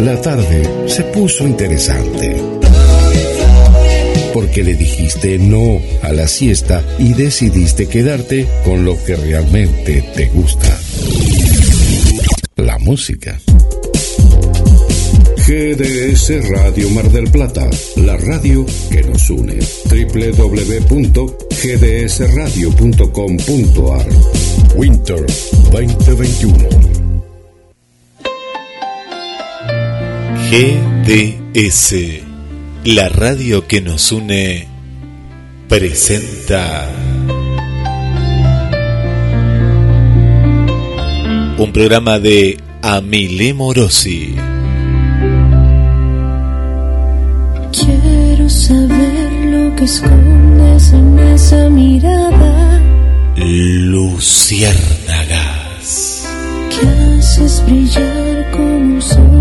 la tarde se puso interesante. Porque le dijiste no a la siesta y decidiste quedarte con lo que realmente te gusta. La música. GDS Radio Mar del Plata, la radio que nos une. www.gdsradio.com.ar Winter 2021. GDS, la radio que nos une, presenta un programa de Amile Morosi. Quiero saber lo que escondes en esa mirada. Luciérnagas. Que haces brillar como un sol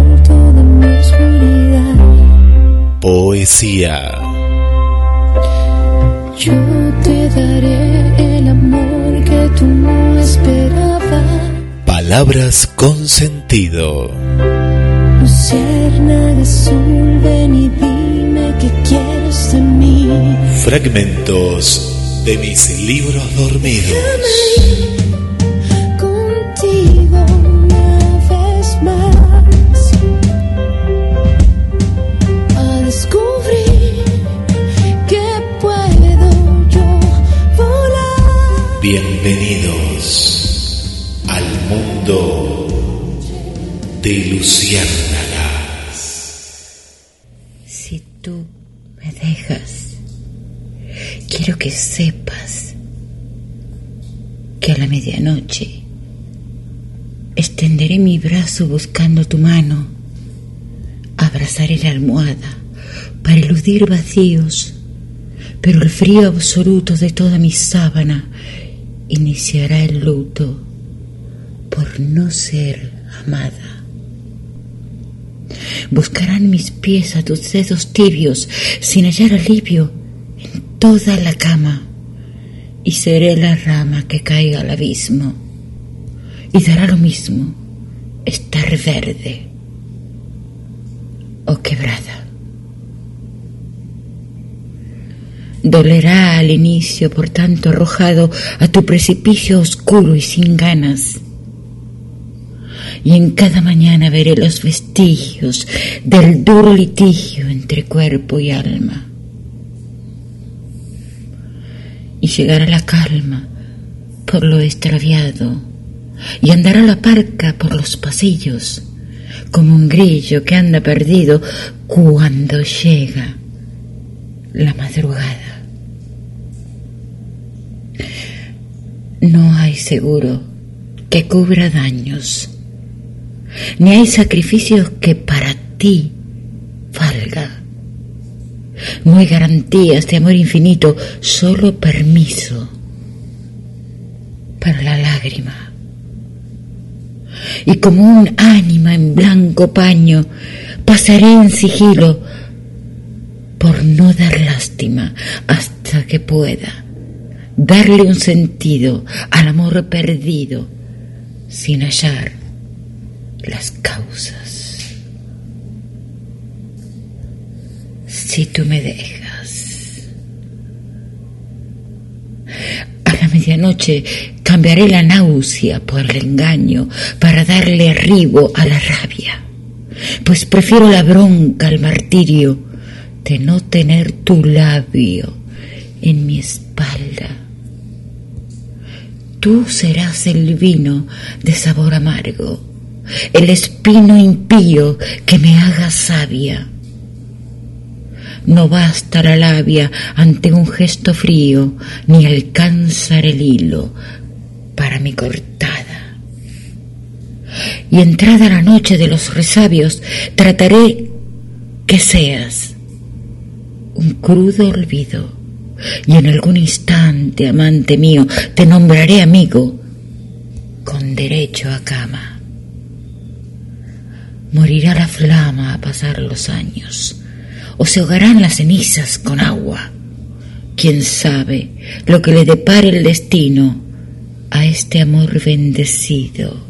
Poesía. Yo te daré el amor que tú no esperabas. Palabras con sentido. Lucierna azul, ven y dime qué quieres de mí. Fragmentos de mis libros dormidos. Bienvenidos al mundo de Luciérnagas. Si tú me dejas, quiero que sepas que a la medianoche extenderé mi brazo buscando tu mano, abrazaré la almohada para eludir vacíos, pero el frío absoluto de toda mi sábana iniciará el luto por no ser amada. Buscarán mis pies a tus dedos tibios sin hallar alivio en toda la cama y seré la rama que caiga al abismo y dará lo mismo estar verde o quebrada. Dolerá al inicio por tanto arrojado a tu precipicio oscuro y sin ganas y en cada mañana veré los vestigios del duro litigio entre cuerpo y alma. Y llegará la calma por lo extraviado, y andará la parca por los pasillos, como un grillo que anda perdido cuando llega la madrugada. No hay seguro que cubra daños ni hay sacrificios que para ti valga. No hay garantías de amor infinito, solo permiso para la lágrima. Y como un ánima en blanco paño, pasaré en sigilo por no dar lástima hasta que pueda darle un sentido al amor perdido sin hallar las causas. Si tú me dejas. A la medianoche cambiaré la náusea por el engaño para darle arribo a la rabia, pues prefiero la bronca al martirio de no tener tu labio en mi espalda. Tú serás el vino de sabor amargo el espino impío que me haga sabia. No basta la labia ante un gesto frío, ni alcanzar el hilo para mi cortada. Y entrada la noche de los resabios, trataré que seas un crudo olvido, y en algún instante, amante mío, te nombraré amigo con derecho a cama. Morirá la flama a pasar los años, o se ahogarán las cenizas con agua. Quién sabe lo que le depare el destino a este amor bendecido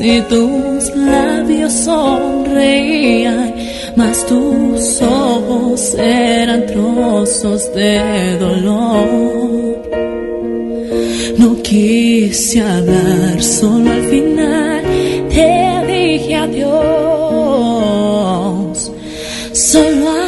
y tus labios sonreían, mas tus ojos eran trozos de dolor. No quise hablar, solo al final te dije adiós. Solo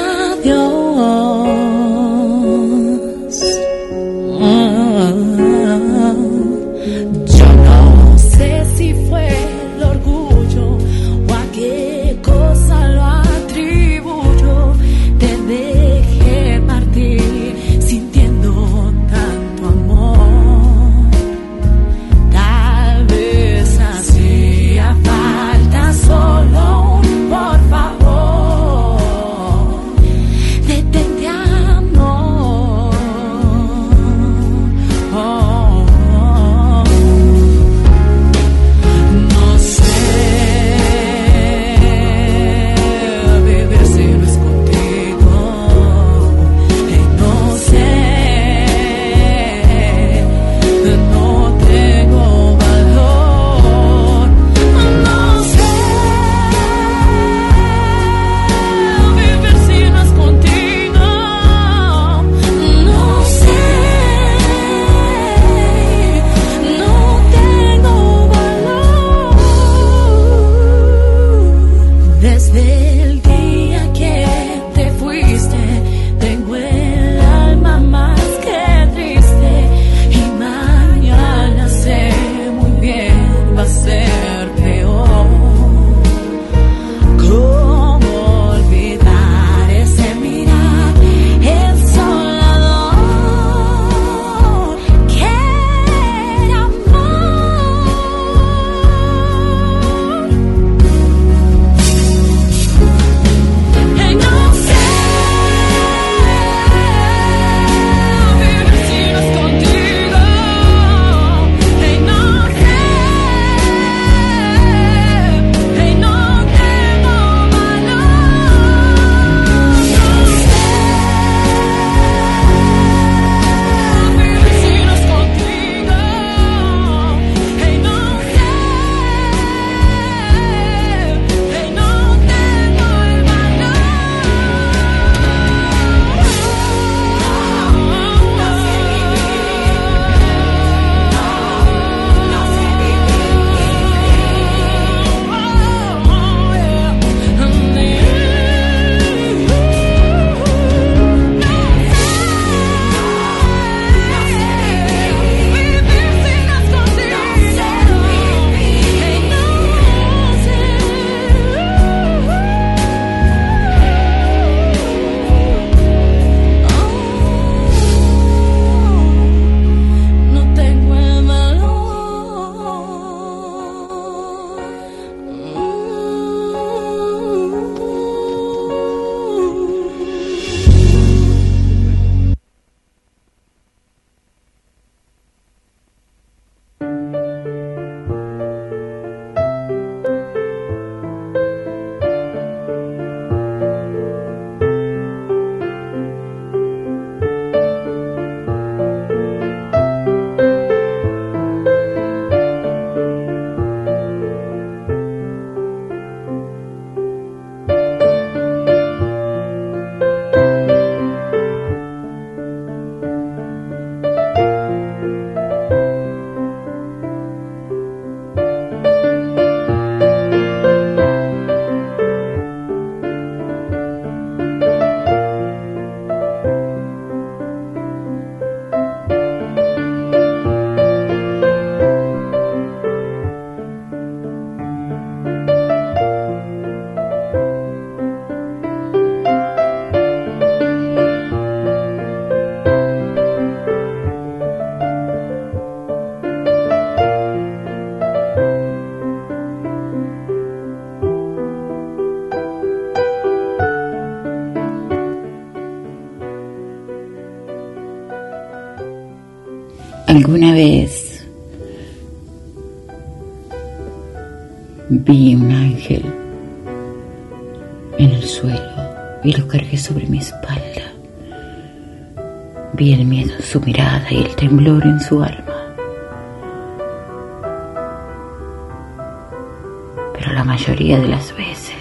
de las veces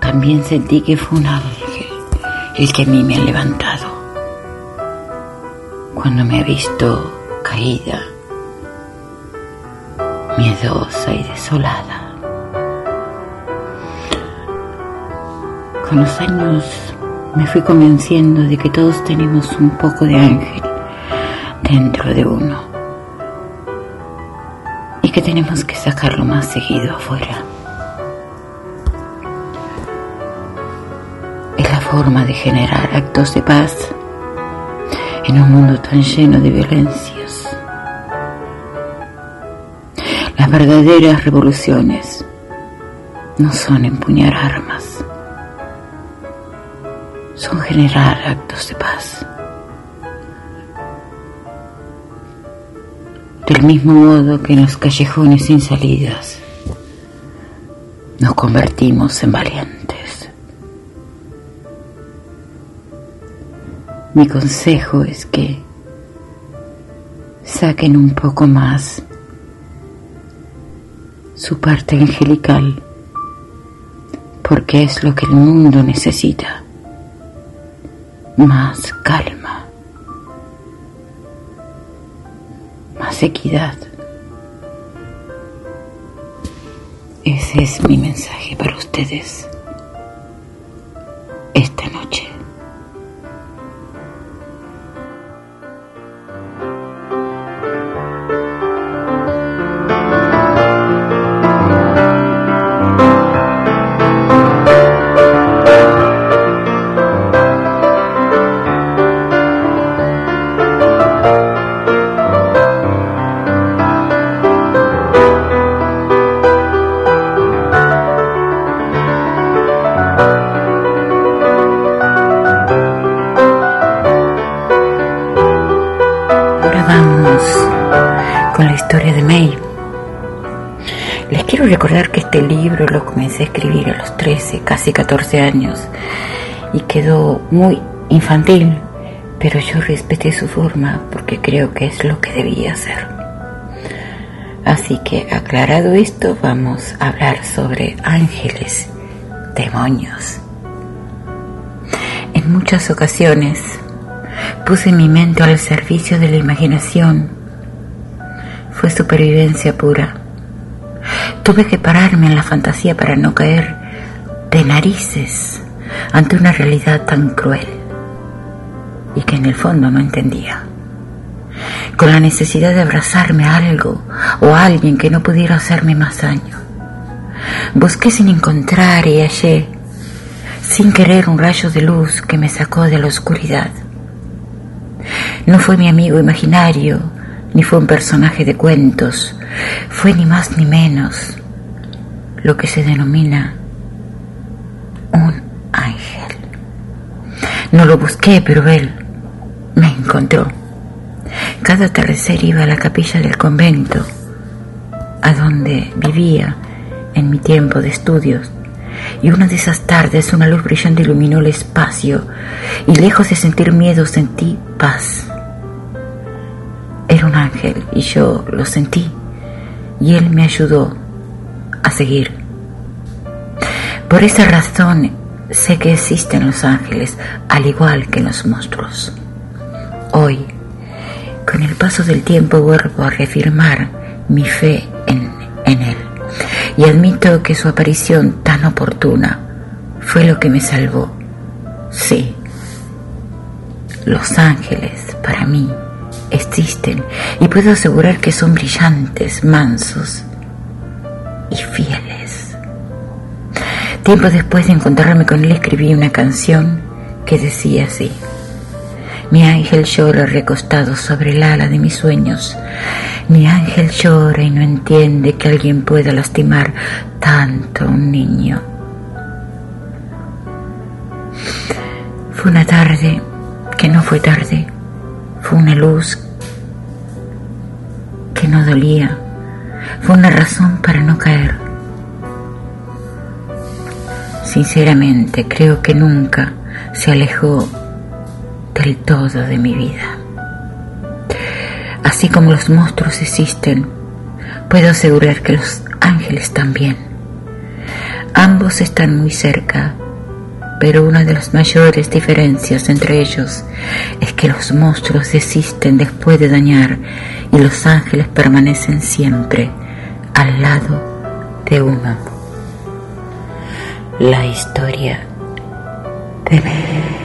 también sentí que fue un ángel el que a mí me ha levantado. Cuando me ha visto caída, miedosa y desolada. Con los años me fui convenciendo de que todos tenemos un poco de ángel dentro de uno y que tenemos que sacarlo más seguido afuera. Forma de generar actos de paz en un mundo tan lleno de violencias. Las verdaderas revoluciones no son empuñar armas, son generar actos de paz. Del mismo modo que en los callejones sin salidas nos convertimos en valientes. Mi consejo es que saquen un poco más su parte angelical, porque es lo que el mundo necesita. Más calma. más equidad. Ese es mi mensaje para ustedes 14 años y quedó muy infantil, pero yo respeté su forma porque creo que es lo que debía hacer. Así que aclarado esto, vamos a hablar sobre ángeles, demonios. En muchas ocasiones puse mi mente al servicio de la imaginación. Fue supervivencia pura Tuve que pararme en la fantasía para no caer ante una realidad tan cruel y que en el fondo no entendía. Con la necesidad de abrazarme a algo o a alguien que no pudiera hacerme más daño. Busqué sin encontrar y hallé, sin querer, un rayo de luz que me sacó de la oscuridad. No fue mi amigo imaginario, ni fue un personaje de cuentos, fue ni más ni menos lo que se denomina un ángel. No lo busqué, pero él me encontró. Cada atardecer iba a la capilla del convento, a donde vivía en mi tiempo de estudios, y una de esas tardes una luz brillante iluminó el espacio, y lejos de sentir miedo sentí paz. Era un ángel y yo lo sentí y Él me ayudó a seguir. Por esa razón sé que existen los ángeles al igual que los monstruos. Hoy, con el paso del tiempo, vuelvo a reafirmar mi fe en, en Él y admito que su aparición tan oportuna fue lo que me salvó. Sí, los ángeles para mí existen y puedo asegurar que son brillantes, mansos y fieles. Tiempo después de encontrarme con él escribí una canción que decía así. Mi ángel llora recostado sobre el ala de mis sueños. Mi ángel llora y no entiende que alguien pueda lastimar tanto a un niño. Fue una tarde que no fue tarde fue una luz que no dolía. Fue una razón para no caer. Sinceramente creo que nunca se alejó del todo de mi vida. Así como los monstruos existen, puedo asegurar que los ángeles también. Ambos están muy cerca, pero una de las mayores diferencias entre ellos es que los monstruos desisten después de dañar y los ángeles permanecen siempre al lado de uno. La historia de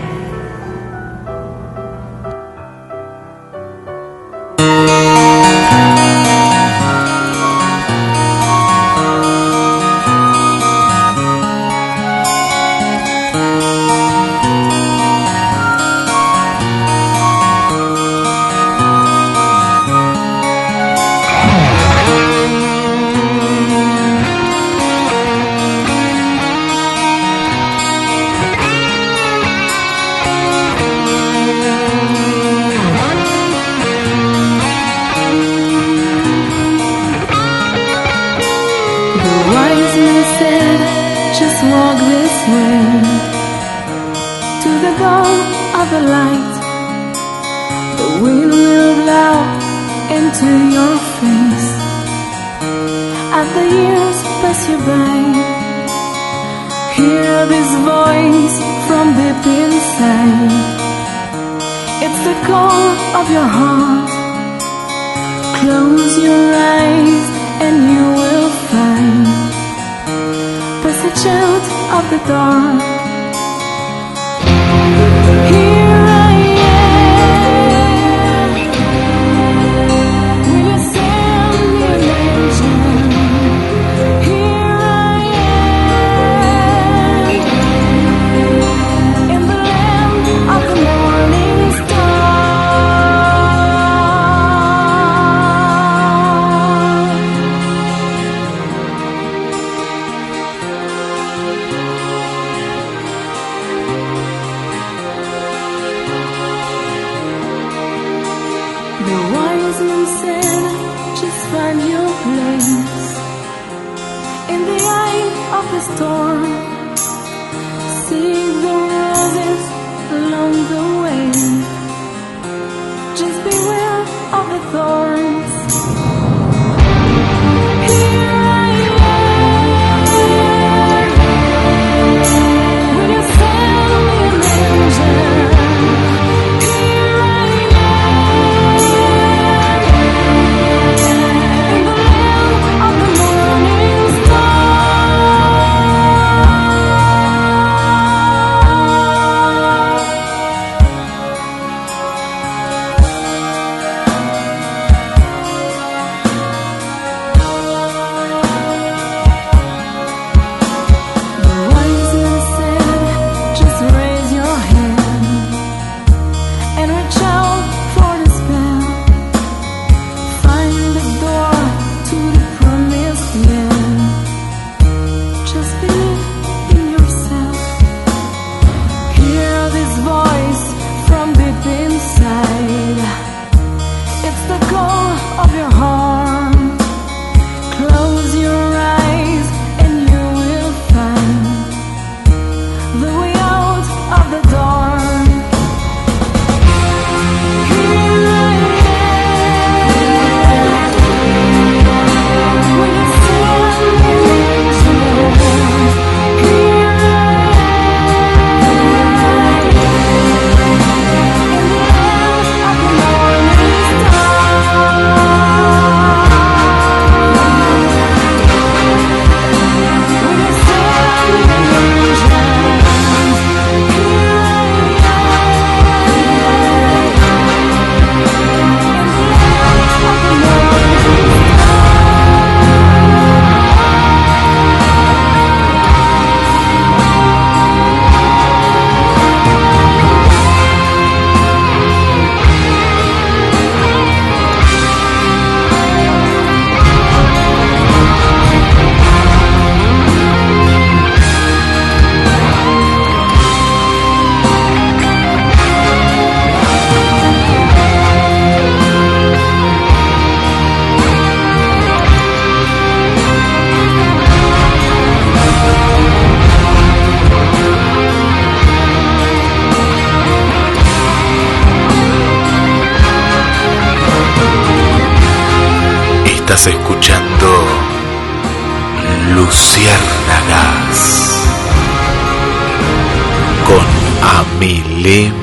Amile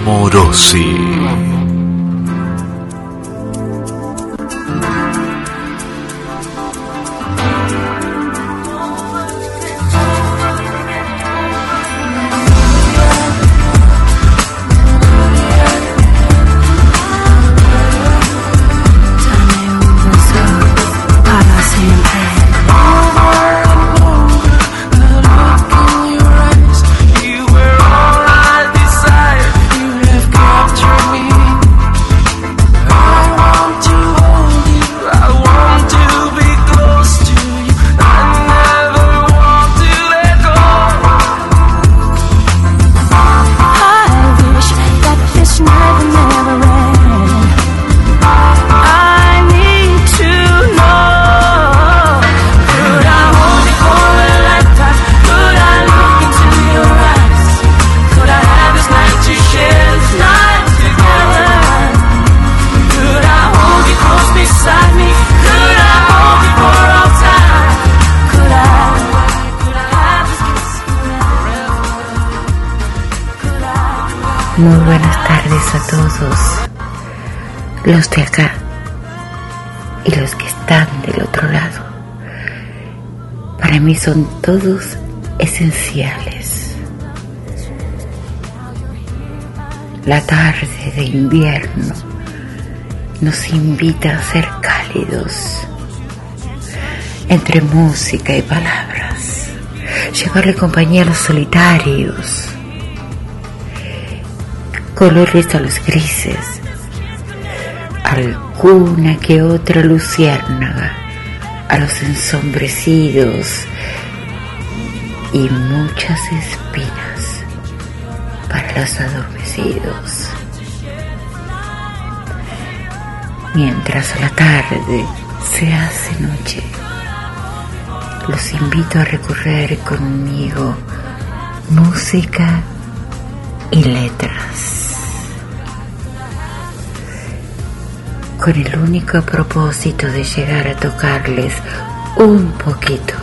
los de acá y los que están del otro lado. Para mí son todos esenciales. La tarde de invierno nos invita a ser cálidos entre música y palabras, llevarle compañía a los solitarios colores a los grises, alguna que otra luciérnaga a los ensombrecidos y muchas espinas para los adormecidos. Mientras la tarde se hace noche, los invito a recorrer conmigo música y letras. Con el único propósito de llegar a tocarles un poquito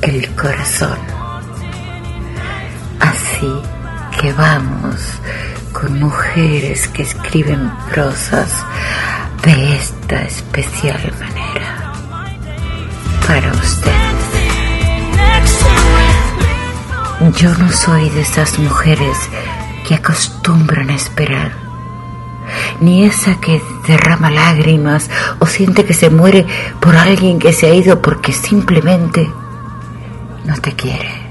el corazón. Así que vamos con mujeres que escriben prosas de esta especial manera para ustedes. Yo no soy de esas mujeres que acostumbran a esperar ni esa que derrama lágrimas o siente que se muere por alguien que se ha ido porque simplemente no te quiere.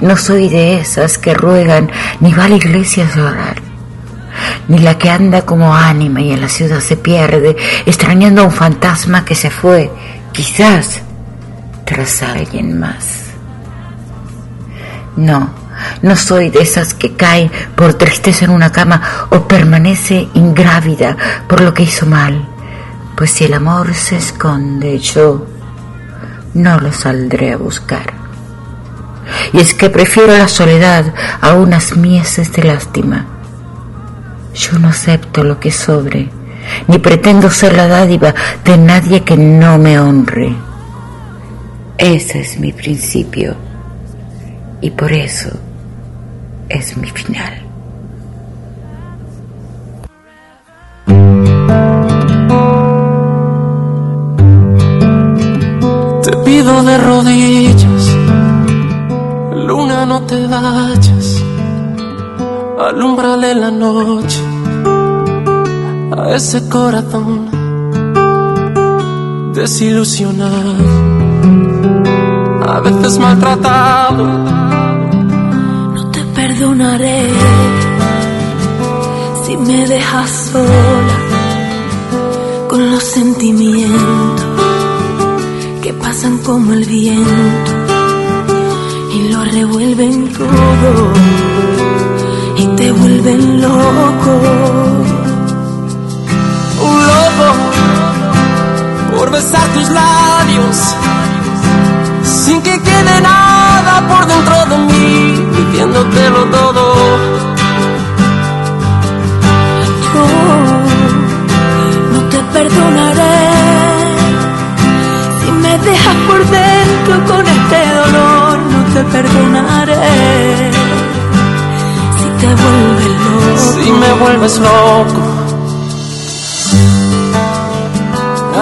No soy de esas que ruegan ni va a la iglesia a llorar, ni la que anda como ánima y en la ciudad se pierde, extrañando a un fantasma que se fue, quizás tras alguien más. No no soy de esas que caen por tristeza en una cama o permanece ingrávida por lo que hizo mal. Pues si el amor se esconde, yo no lo saldré a buscar. Y es que prefiero la soledad a unas mieses de lástima. Yo no acepto lo que sobre, ni pretendo ser la dádiva de nadie que no me honre. Ese es mi principio y por eso es mi final. Te pido de rodillas, luna no te vayas, alumbrale la noche a ese corazón desilusionado, a veces maltratado perdonaré si me dejas sola con los sentimientos que pasan como el viento y lo revuelven todo y te vuelven loco. Un loco por besar tus labios sin que quede nada por dentro de mí, pidiéndotelo todo. Yo no te perdonaré si me dejas por dentro con este dolor, no te perdonaré si te vuelves loco. Si me vuelves loco.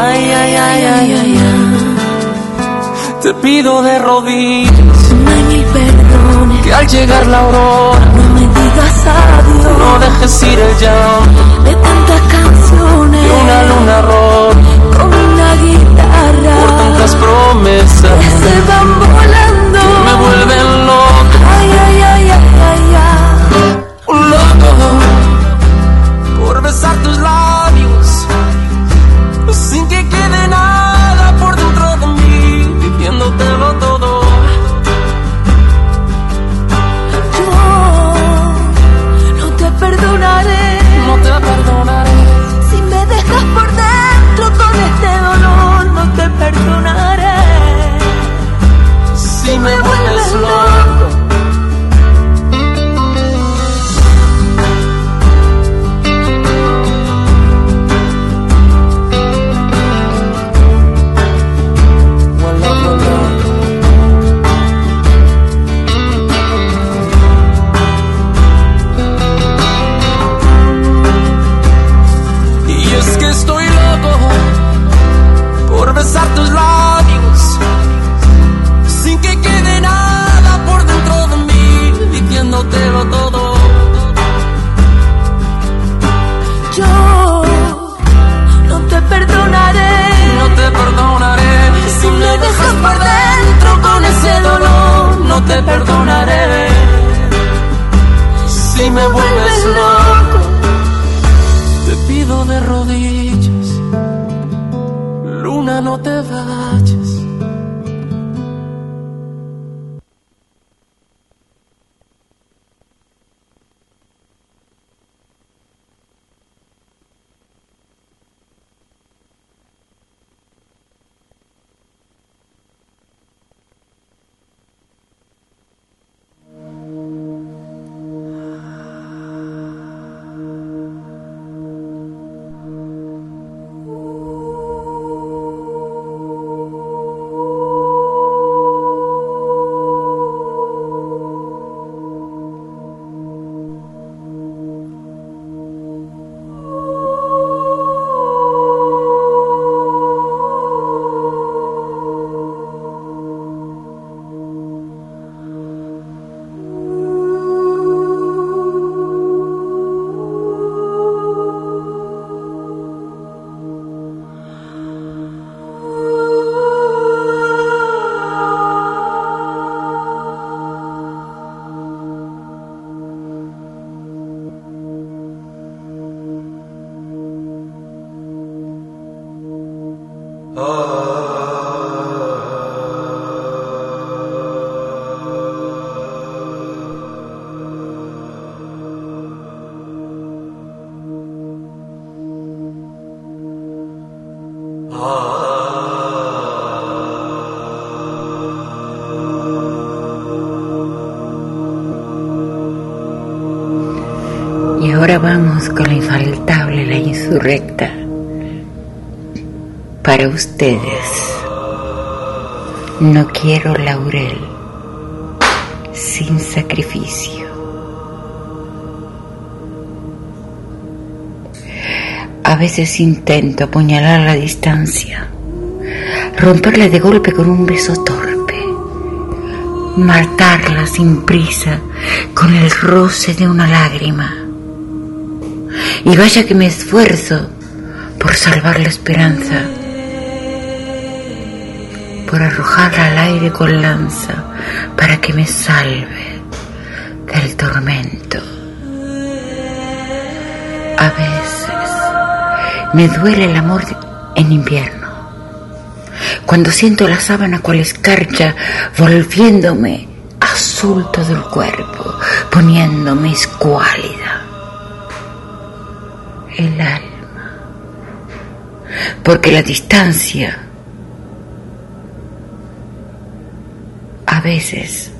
ay, ay, ay, ay. ay. Te pido de rodillas mil perdones. que al llegar la aurora No me digas adiós no dejes ir el llanto de tantas canciones. de una luna rota con una guitarra por tantas promesas que se van volando. me vuelven con la infaltable, la insurrecta. Para ustedes, no quiero laurel sin sacrificio. A veces intento apuñalar la distancia, romperle de golpe con un beso torpe, matarla sin prisa con el roce de una lágrima. Y vaya que me esfuerzo por salvar la esperanza, por arrojarla al aire con lanza para que me salve del tormento. A veces me duele el amor en invierno, cuando siento la sábana cual escarcha volviéndome azul todo el cuerpo, poniéndome escuálida el alma, porque la distancia a veces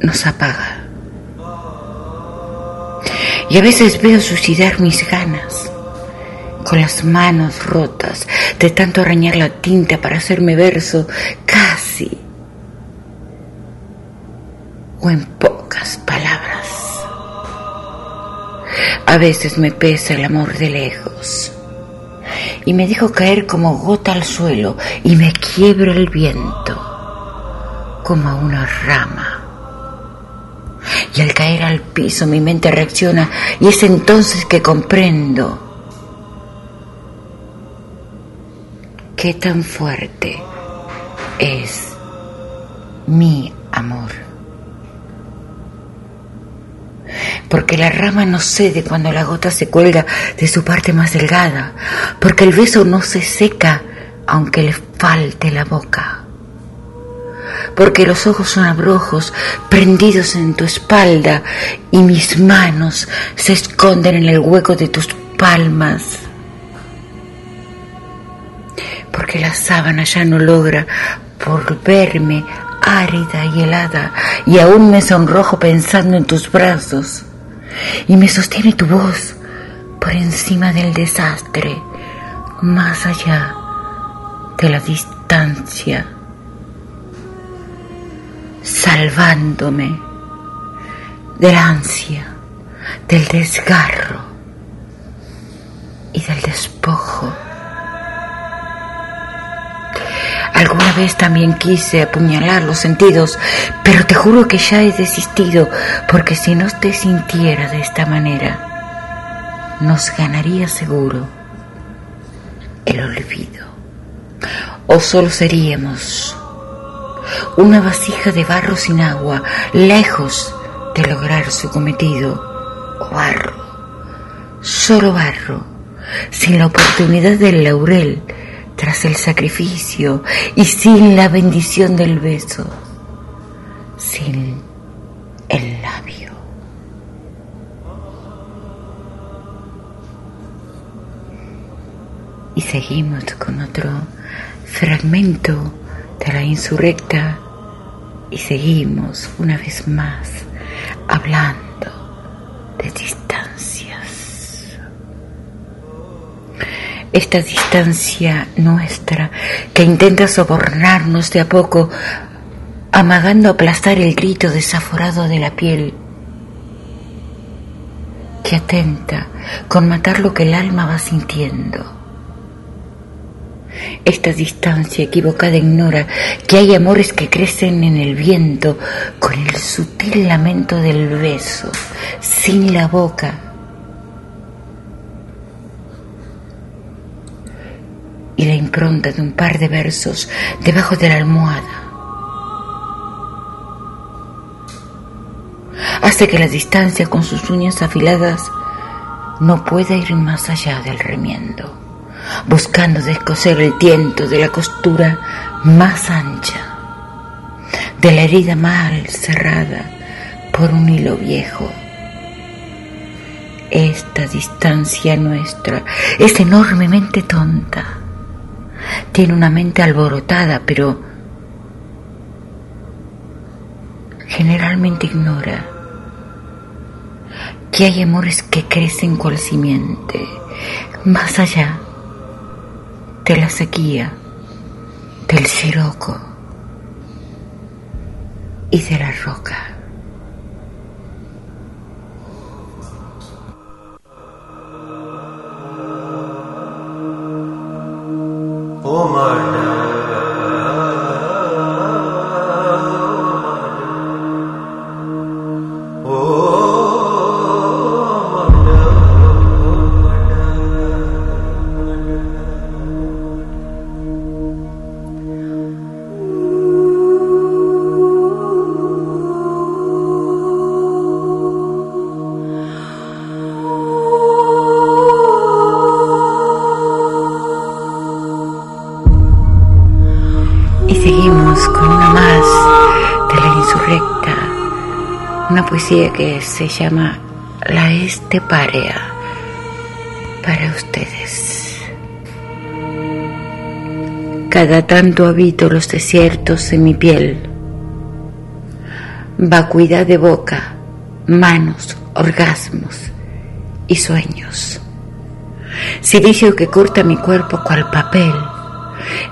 nos apaga. Y a veces veo suicidar mis ganas, con las manos rotas de tanto arañar la tinta para hacerme verso veces me pesa el amor de lejos y me dejo caer como gota al suelo y me quiebra el viento como una rama. Y al caer al piso mi mente reacciona y es entonces que comprendo qué tan fuerte es mi la rama no cede cuando la gota se cuelga de su parte más delgada, porque el beso no se seca aunque le falte la boca, porque los ojos son abrojos prendidos en tu espalda y mis manos se esconden en el hueco de tus palmas. Porque la sábana ya no logra volverme árida y helada y aún me sonrojo pensando en tus brazos y me sostiene tu voz por encima del desastre, más allá de la distancia, salvándome de la ansia, del desgarro y del despojo. Alguna vez también quise apuñalar los sentidos, pero te juro que ya he desistido, porque si no te sintiera de esta manera, nos ganaría seguro el olvido. O solo seríamos una vasija de barro sin agua, lejos de lograr su cometido, o barro, solo barro, sin la oportunidad del laurel tras el sacrificio y sin la bendición del beso, sin el labio. Y seguimos con otro fragmento de la insurrecta y seguimos una vez más hablando de esta distancia nuestra que intenta sobornarnos de a poco, amagando aplastar el grito desaforado de la piel, que atenta con matar lo que el alma va sintiendo. Esta distancia equivocada ignora que hay amores que crecen en el viento con el sutil lamento del beso, sin la boca y la impronta de un par de versos debajo de la almohada. Hace que la distancia con sus uñas afiladas no pueda ir más allá del remiendo, buscando descoser el tiento de la costura más ancha, de la herida mal cerrada por un hilo viejo. Esta distancia nuestra es enormemente tonta tiene una mente alborotada, pero generalmente ignora que hay amores que crecen cual simiente, más allá de la sequía, del siroco y de la roca. Oh my que se llama La Esteparea para ustedes. Cada tanto habito los desiertos en mi piel, vacuidad de boca, manos, orgasmos y sueños. Silicio que corta mi cuerpo cual papel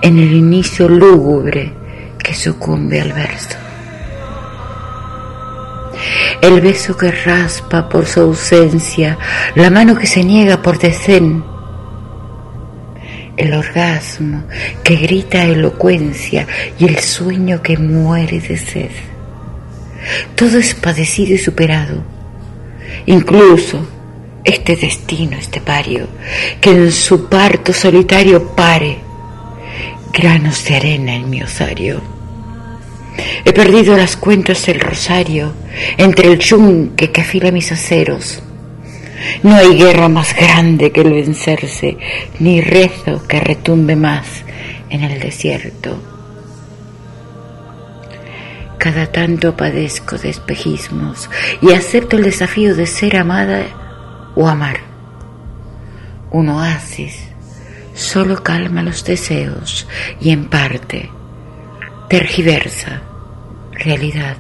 en el inicio lúgubre que sucumbe al verso. El beso que raspa por su ausencia, la mano que se niega por desdén, el orgasmo que grita elocuencia y el sueño que muere de sed. Todo es padecido y superado, incluso este destino estepario, que en su parto solitario pare granos de arena en mi osario. He perdido las cuentas del rosario entre el yunque que afila mis aceros. No hay guerra más grande que el vencerse, ni rezo que retumbe más en el desierto. Cada tanto padezco de espejismos y acepto el desafío de ser amada o amar. Un oasis solo calma los deseos y en parte tergiversa realidad.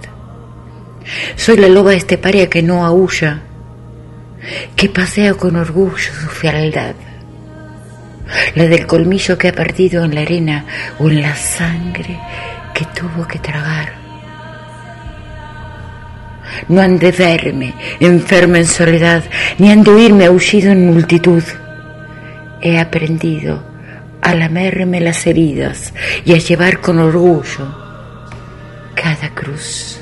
Soy la loba esteparia que no aúlla, que pasea con orgullo su fealdad, la del colmillo que ha perdido en la arena o en la sangre que tuvo que tragar. No han de verme enferma en soledad, ni han de oírme aullido en multitud. He aprendido a lamerme las heridas y a llevar con orgullo cada cruz.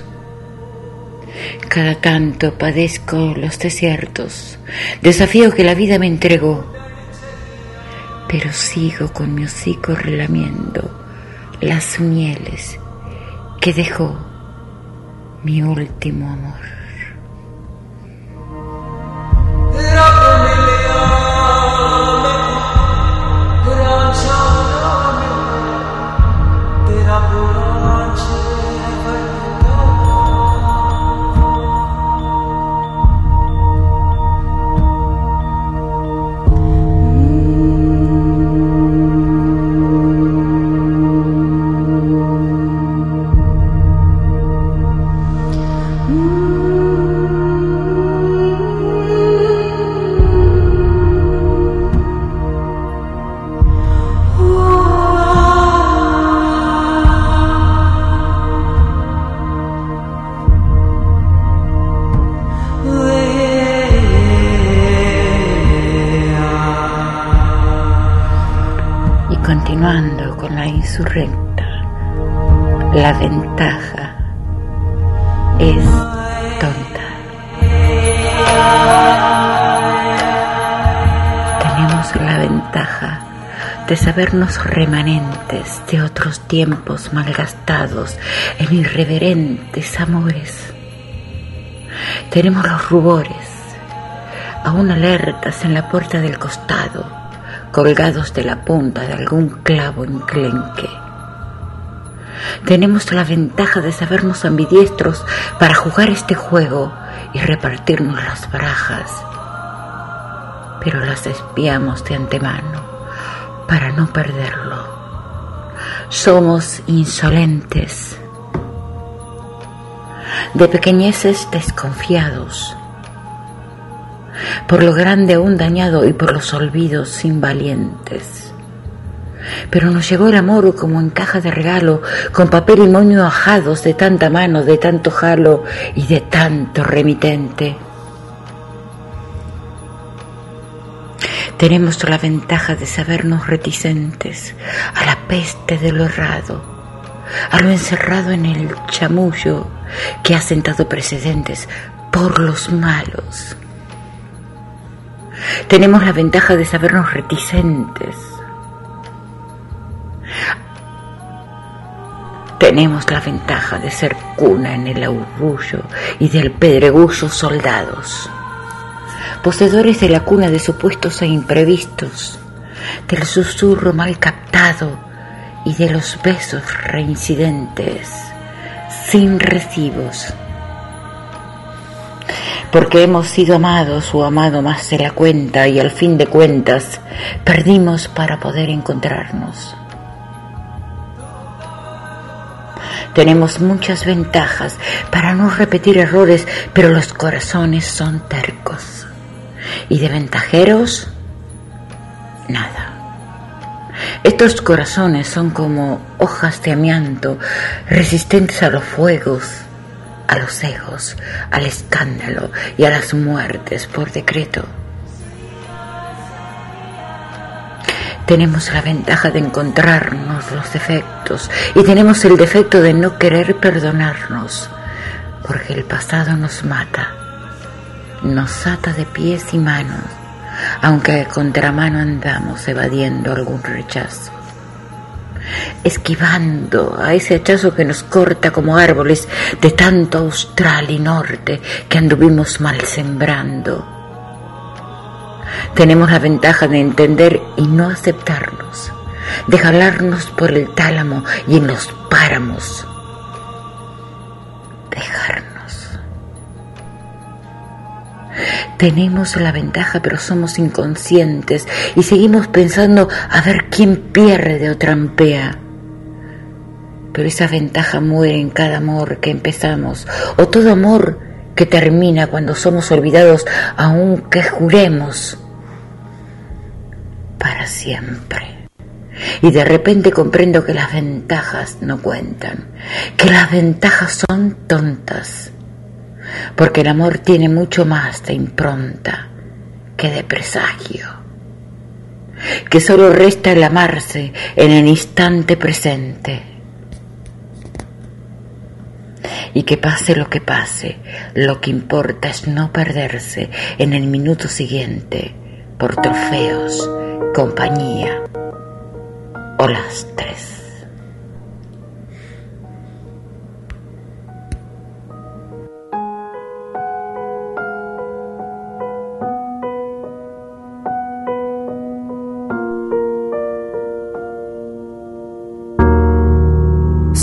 Cada tanto padezco los desiertos, desafío que la vida me entregó, pero sigo con mi hocico relamiendo las mieles que dejó mi último amor. De sabernos remanentes de otros tiempos malgastados en irreverentes amores. Tenemos los rubores, aún alertas en la puerta del costado, colgados de la punta de algún clavo enclenque tenemos la ventaja de sabernos ambidiestros para jugar este juego y repartirnos las barajas, pero las espiamos de antemano para no perderlo. Somos insolentes, de pequeñeces desconfiados, por lo grande aún dañado y por los olvidos invalientes pero nos llegó el amor como en caja de regalo, con papel y moño ajados de tanta mano, de tanto jalo y de tanto remitente. Tenemos la ventaja de sabernos reticentes a la peste de lo errado, a lo encerrado en el chamullo que ha sentado precedentes por los malos. Tenemos la ventaja de sabernos reticentes Tenemos la ventaja de ser cuna en el aurrullo y del pedregullo soldados, poseedores de la cuna de supuestos e imprevistos, del susurro mal captado y de los besos reincidentes, sin recibos. Porque hemos sido amados o amado más de la cuenta y al fin de cuentas perdimos para poder encontrarnos. Tenemos muchas ventajas para no repetir errores, pero los corazones son tercos. Y de ventajeros, nada. Estos corazones son como hojas de amianto, resistentes a los fuegos, a los egos, al escándalo y a las muertes por decreto. Tenemos la ventaja de encontrarnos los defectos y tenemos el defecto de no querer perdonarnos, porque el pasado nos mata, nos ata de pies y manos, aunque a contramano andamos evadiendo algún rechazo esquivando a ese hachazo que nos corta como árboles de tanto austral y norte que anduvimos mal sembrando. Tenemos la ventaja de entender y no aceptarnos, de jalarnos por el tálamo y en los páramos. Dejarnos. Tenemos la ventaja, pero somos inconscientes y seguimos pensando a ver quién pierde o trampea. Pero esa ventaja muere en cada amor que empezamos, o todo amor que termina cuando somos olvidados, aunque juremos para siempre. Y de repente comprendo que las ventajas no cuentan, que las ventajas son tontas porque el amor tiene mucho más de impronta que de presagio, que solo resta el amarse en el instante presente. Y que pase lo que pase, lo que importa es no perderse en el minuto siguiente por trofeos, compañía o lastres.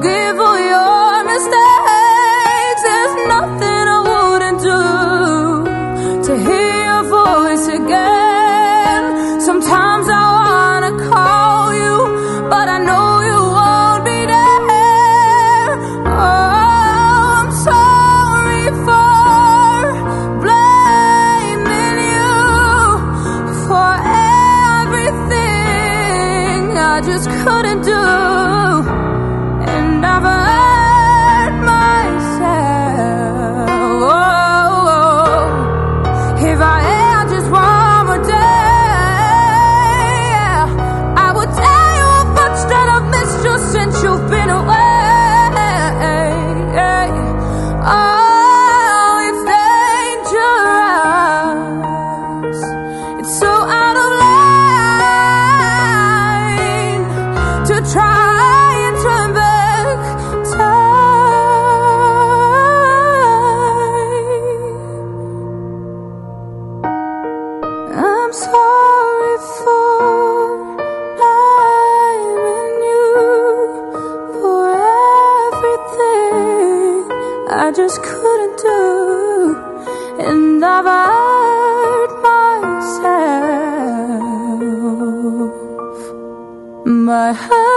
good. 啊。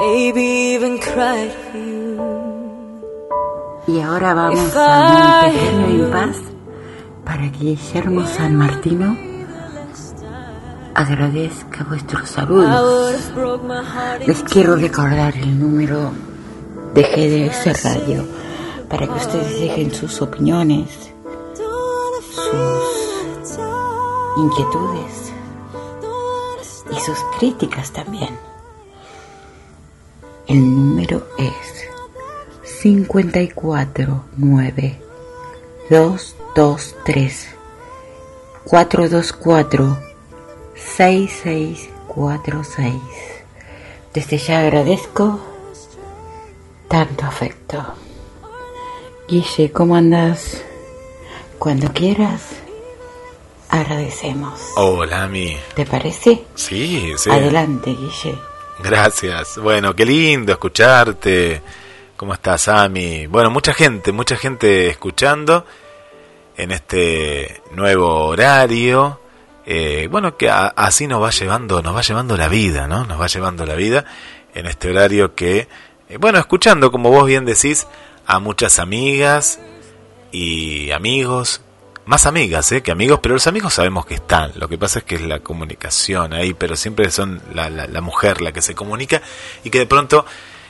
Maybe even cried for you. Y ahora vamos a un pequeño impas para que Guillermo San Martino agradezca vuestros saludos. Les quiero recordar el número de GDS Radio para que ustedes dejen sus opiniones sus inquietudes y sus críticas también. Número es 549 223 424 6646. Desde ya agradezco tanto afecto. Guille, ¿cómo andas? Cuando quieras, agradecemos. Hola, mi. ¿Te parece? Sí, sí. Adelante, Guille. Gracias. Bueno, qué lindo escucharte. ¿Cómo estás, Ami? Bueno, mucha gente, mucha gente escuchando en este nuevo horario. Eh, bueno, que a- así nos va llevando, nos va llevando la vida, ¿no? Nos va llevando la vida en este horario que, eh, bueno, escuchando, como vos bien decís, a muchas amigas y amigos, más amigas ¿eh? que amigos, pero los amigos sabemos que están. Lo que pasa es que es la comunicación ahí, pero siempre son la, la- la mujer la que se comunica y que de pronto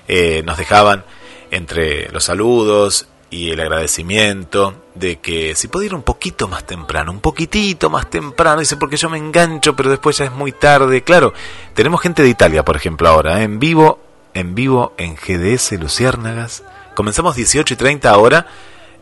eh, nos dejaban entre los saludos y el agradecimiento de que si pudiera ir un poquito más temprano, un poquitito más temprano, dice porque yo me engancho, pero después ya es muy tarde. Claro, tenemos gente de Italia, por ejemplo, ahora, ¿eh? en vivo, en vivo en GDS Luciérnagas. Comenzamos 18 y 30 ahora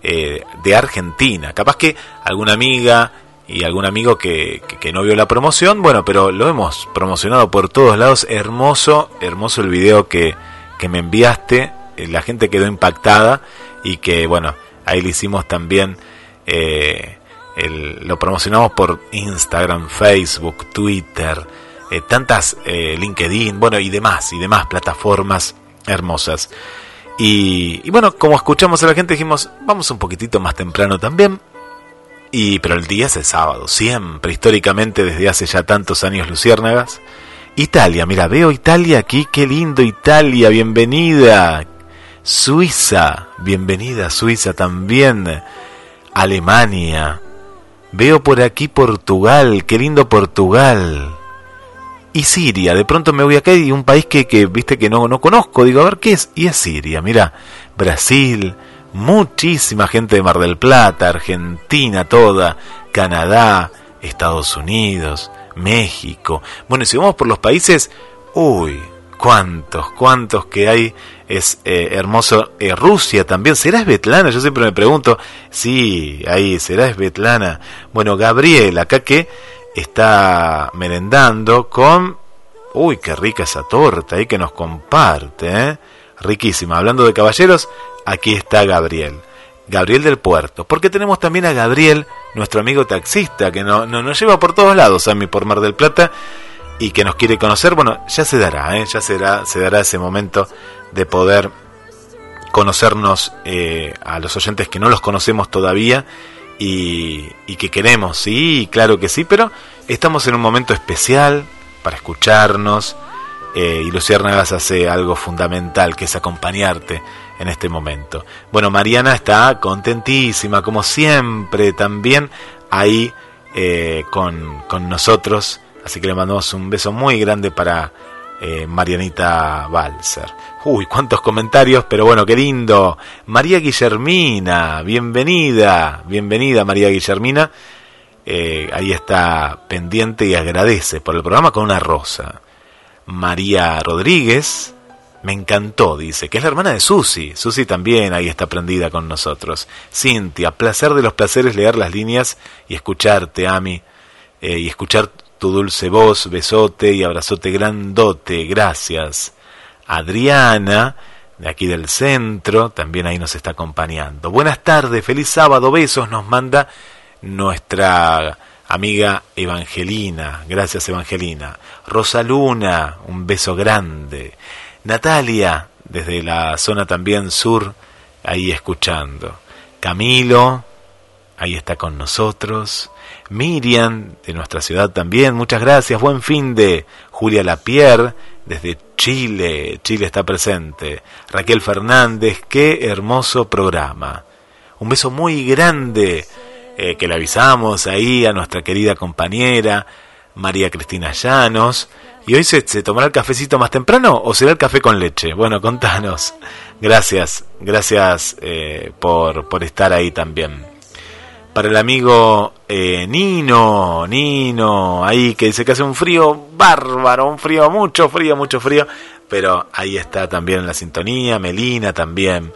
eh, de Argentina. Capaz que alguna amiga y algún amigo que, que, no vio la promoción, bueno, pero lo hemos promocionado por todos lados. Hermoso, hermoso el video que, que me enviaste. Eh, La gente quedó impactada y que, bueno, ahí le hicimos también, eh, lo promocionamos por Instagram, Facebook, Twitter, eh, tantas LinkedIn, bueno, y demás, y demás plataformas hermosas. Y, y bueno, como escuchamos a la gente, dijimos, vamos un poquitito más temprano también. Y, pero el día es el sábado, siempre, históricamente, desde hace ya tantos años, Luciérnagas. Italia, mira, veo Italia aquí, qué lindo Italia, bienvenida. Suiza, bienvenida Suiza también. Alemania. Veo por aquí Portugal, qué lindo Portugal. Y Siria, de pronto me voy acá y un país que, que viste que no, no conozco, digo, a ver qué es, y es Siria, mira, Brasil, muchísima gente de Mar del Plata, Argentina toda, Canadá, Estados Unidos, México. Bueno, y si vamos por los países, uy, cuántos, cuántos que hay, es eh, hermoso. Eh, Rusia también, ¿será Svetlana? Yo siempre me pregunto, sí, ahí, ¿será Svetlana? Bueno, Gabriel, acá que está merendando con... Uy, qué rica esa torta ahí que nos comparte, ¿eh? Riquísima. Hablando de caballeros, aquí está Gabriel. Gabriel del Puerto. Porque tenemos también a Gabriel, nuestro amigo taxista, que no, no- nos lleva por todos lados, a mí por Mar del Plata, y que nos quiere conocer. Bueno, ya se dará, ¿eh? ya será, se dará ese momento de poder conocernos eh, a los oyentes que no los conocemos todavía y, que queremos, sí, claro que sí, pero estamos en un momento especial para escucharnos eh, y Luciérnagas hace algo fundamental que es acompañarte en este momento. Bueno, Mariana está contentísima, como siempre, también ahí eh, con, con nosotros, así que le mandamos un beso muy grande para eh, Marianita Balser. Uy, cuántos comentarios, pero bueno, qué lindo. María Guillermina, bienvenida, bienvenida María Guillermina. Eh, ahí está pendiente y agradece por el programa con una rosa. María Rodríguez, me encantó, dice, que es la hermana de Susi. Susi también ahí está prendida con nosotros. Cintia, placer de los placeres leer las líneas y escucharte, Ami, eh, y escuchar tu dulce voz, besote y abrazote grandote, gracias. Adriana, de aquí del centro, también ahí nos está acompañando. Buenas tardes, feliz sábado, besos, nos manda nuestra amiga Evangelina, gracias Evangelina. Rosa Luna, un beso grande. Natalia, desde la zona también sur, ahí escuchando. Camilo, ahí está con nosotros. Miriam, de nuestra ciudad también, muchas gracias, buen fin de Julia Lapierre, desde Chile, Chile está presente. Raquel Fernández, qué hermoso programa. Un beso muy grande eh, que le avisamos ahí a nuestra querida compañera María Cristina Llanos. ¿Y hoy se, tomará el cafecito más temprano o será el café con leche? Bueno, contanos. Gracias, gracias eh, por, por estar ahí también. Para el amigo eh, Nino, Nino, ahí que dice que hace un frío bárbaro, un frío, mucho frío, mucho frío. Pero ahí está también la sintonía, Melina también.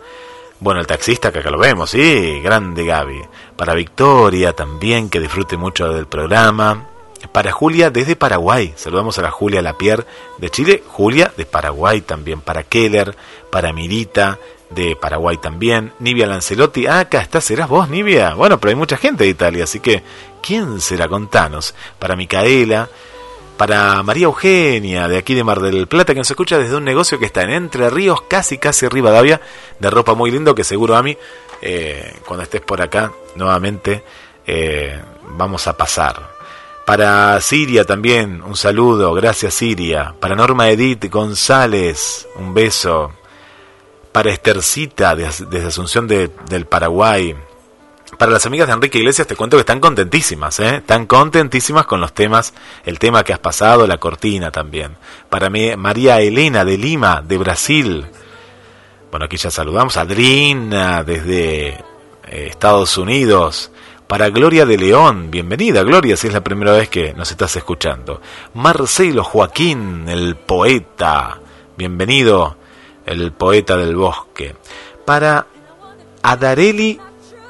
Bueno, el taxista que acá lo vemos, sí, grande Gaby. Para Victoria también, que disfrute mucho del programa. Para Julia desde Paraguay, saludamos a la Julia Lapierre de Chile, Julia de Paraguay también. Para Keller, para Mirita de Paraguay también. Nivia Lancelotti, ah, acá está, serás vos, Nivia. Bueno, pero hay mucha gente de Italia, así que, ¿quién será? Contanos. Para Micaela, para María Eugenia, de aquí de Mar del Plata, que nos escucha desde un negocio que está en Entre Ríos, casi, casi Rivadavia, de ropa muy lindo, que seguro a mí, eh, cuando estés por acá, nuevamente, eh, vamos a pasar. Para Siria también, un saludo, gracias Siria. Para Norma Edith González, un beso. Para Estercita, desde Asunción del Paraguay, para las amigas de Enrique Iglesias te cuento que están contentísimas, ¿eh? Están contentísimas con los temas, el tema que has pasado, la cortina también. Para mí, María Elena de Lima, de Brasil. Bueno, aquí ya saludamos Adrina desde eh, Estados Unidos. Para Gloria de León, bienvenida Gloria, si es la primera vez que nos estás escuchando. Marcelo Joaquín, el poeta, bienvenido, el poeta del bosque. Para Adareli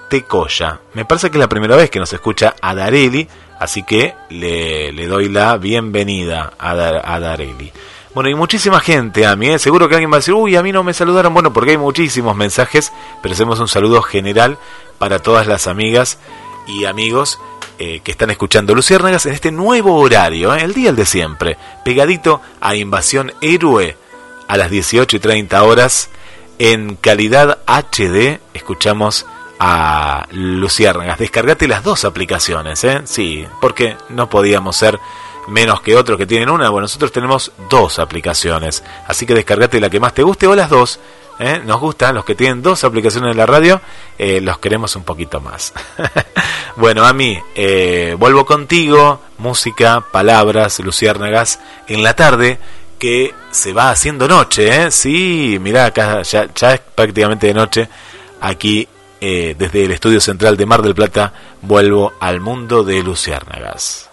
Tecoya. Me parece que es la primera vez que nos escucha a Dareli, así que le, doy la bienvenida a, Dareli. Bueno, y muchísima gente a mí, ¿eh? seguro que alguien va a decir, uy, a mí no me saludaron, bueno, porque hay muchísimos mensajes, pero hacemos un saludo general para todas las amigas y amigos eh, que están escuchando Luciérnagas en este nuevo horario, ¿eh? el día el de siempre, pegadito a Invasión Héroe a las 18 y 30 horas en calidad HD, escuchamos a Luciérnagas. Descargate las dos aplicaciones, ¿eh? Sí, porque no podíamos ser menos que otros que tienen una. Bueno, nosotros tenemos dos aplicaciones. Así que descargate la que más te guste o las dos. ¿eh? Nos gustan los que tienen dos aplicaciones en la radio. Eh, los queremos un poquito más. bueno, a mí, eh, vuelvo contigo. Música, palabras, Luciérnagas. En la tarde que se va haciendo noche, ¿eh? Sí, mirá, acá ya, es prácticamente de noche aquí eh, desde el estudio central de Mar del Plata, vuelvo al mundo de Luciérnagas.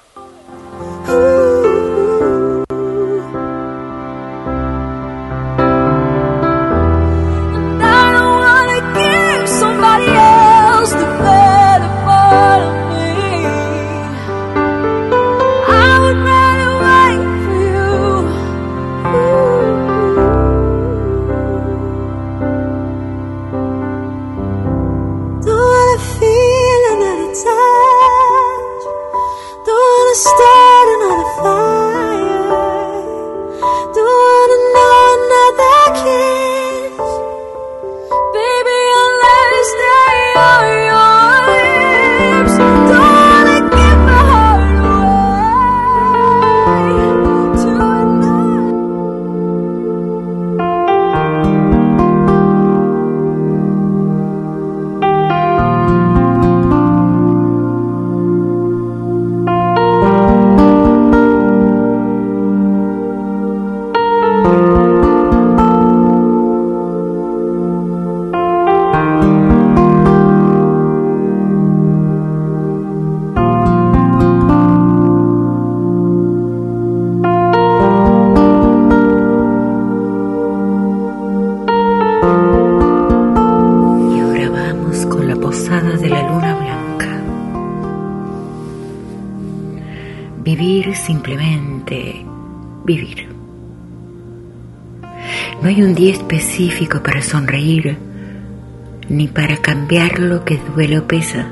Cambiar lo que duele o pesa.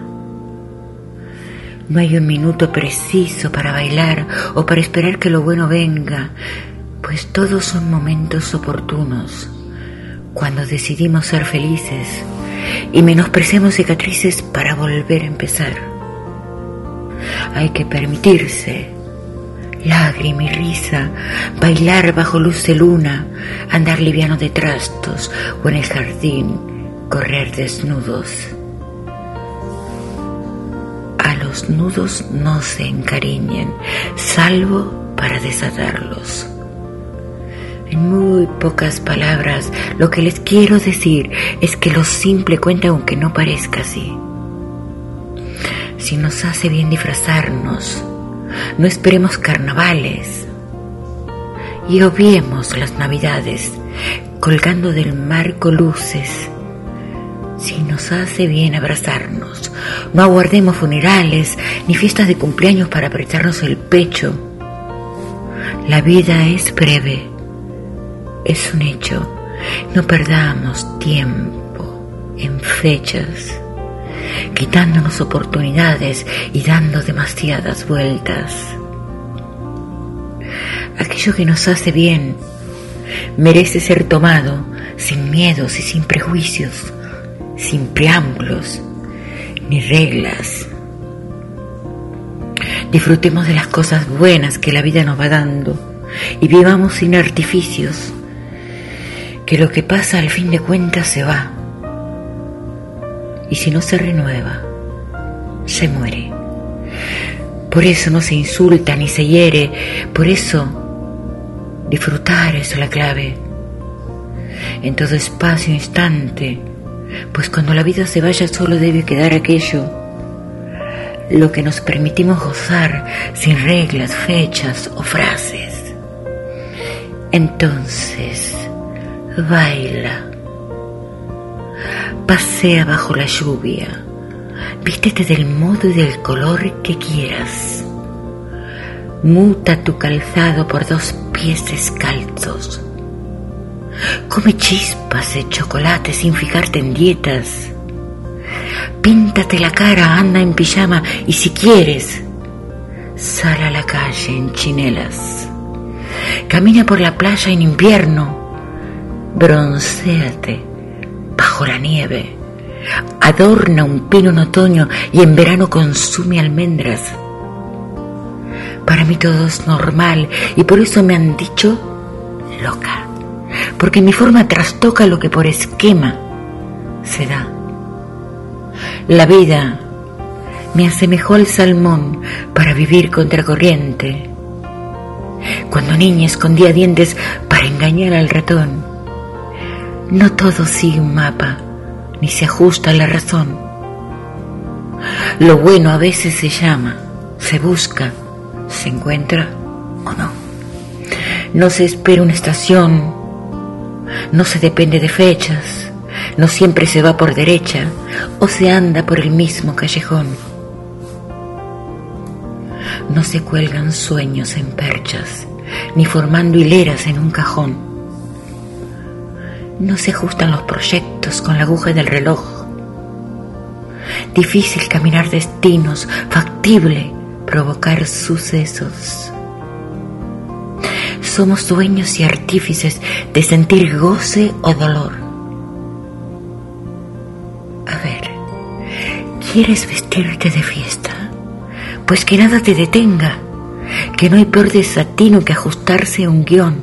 No hay un minuto preciso para bailar o para esperar que lo bueno venga, pues todos son momentos oportunos cuando decidimos ser felices y menospreciamos cicatrices para volver a empezar. Hay que permitirse lágrima y risa, bailar bajo luz de luna, andar liviano de trastos o en el jardín correr desnudos. A los nudos no se encariñen, salvo para desatarlos. En muy pocas palabras, lo que les quiero decir es que lo simple cuenta aunque no parezca así. si nos hace bien disfrazarnos, no esperemos carnavales y obviemos las navidades colgando del marco luces. Si nos hace bien abrazarnos, no aguardemos funerales ni fiestas de cumpleaños para apretarnos el pecho. La vida es breve, es un hecho. No perdamos tiempo en fechas, quitándonos oportunidades y dando demasiadas vueltas. Aquello que nos hace bien merece ser tomado sin miedos y sin prejuicios, sin preámbulos ni reglas. Disfrutemos de las cosas buenas que la vida nos va dando y vivamos sin artificios, que lo que pasa al fin de cuentas se va. Y si no se renueva, se muere. Por eso no se insulta ni se hiere, por eso Disfrutar es la clave. En todo espacio, instante, pues cuando la vida se vaya solo debe quedar aquello, lo que nos permitimos gozar sin reglas, fechas o frases. Entonces, baila, pasea bajo la lluvia, vístete del modo y del color que quieras muta tu calzado por dos pies descalzos. Come chispas de chocolate sin fijarte en dietas. Píntate la cara, anda en pijama y si quieres, sal a la calle en chinelas. Camina por la playa en invierno. Broncéate bajo la nieve. Adorna un pino en otoño y en verano consume almendras para mí todo es normal y por eso me han dicho loca. Porque mi forma trastoca lo que por esquema se da. La vida me asemejó al salmón para vivir contracorriente. Cuando niña escondía dientes para engañar al ratón. No todo sigue un mapa, ni se ajusta a la razón. Lo bueno a veces se llama, se busca, se encuentra o no. No se espera una estación, no se depende de fechas, no siempre se va por derecha o se anda por el mismo callejón. No se cuelgan sueños en perchas, ni formando hileras en un cajón. No se ajustan los proyectos con la aguja del reloj. Difícil caminar destinos, factible provocar sucesos. Somos dueños y artífices de sentir goce o dolor. A ver, ¿quieres vestirte de fiesta? Pues que nada te detenga, que no hay peor desatino que ajustarse a un guion.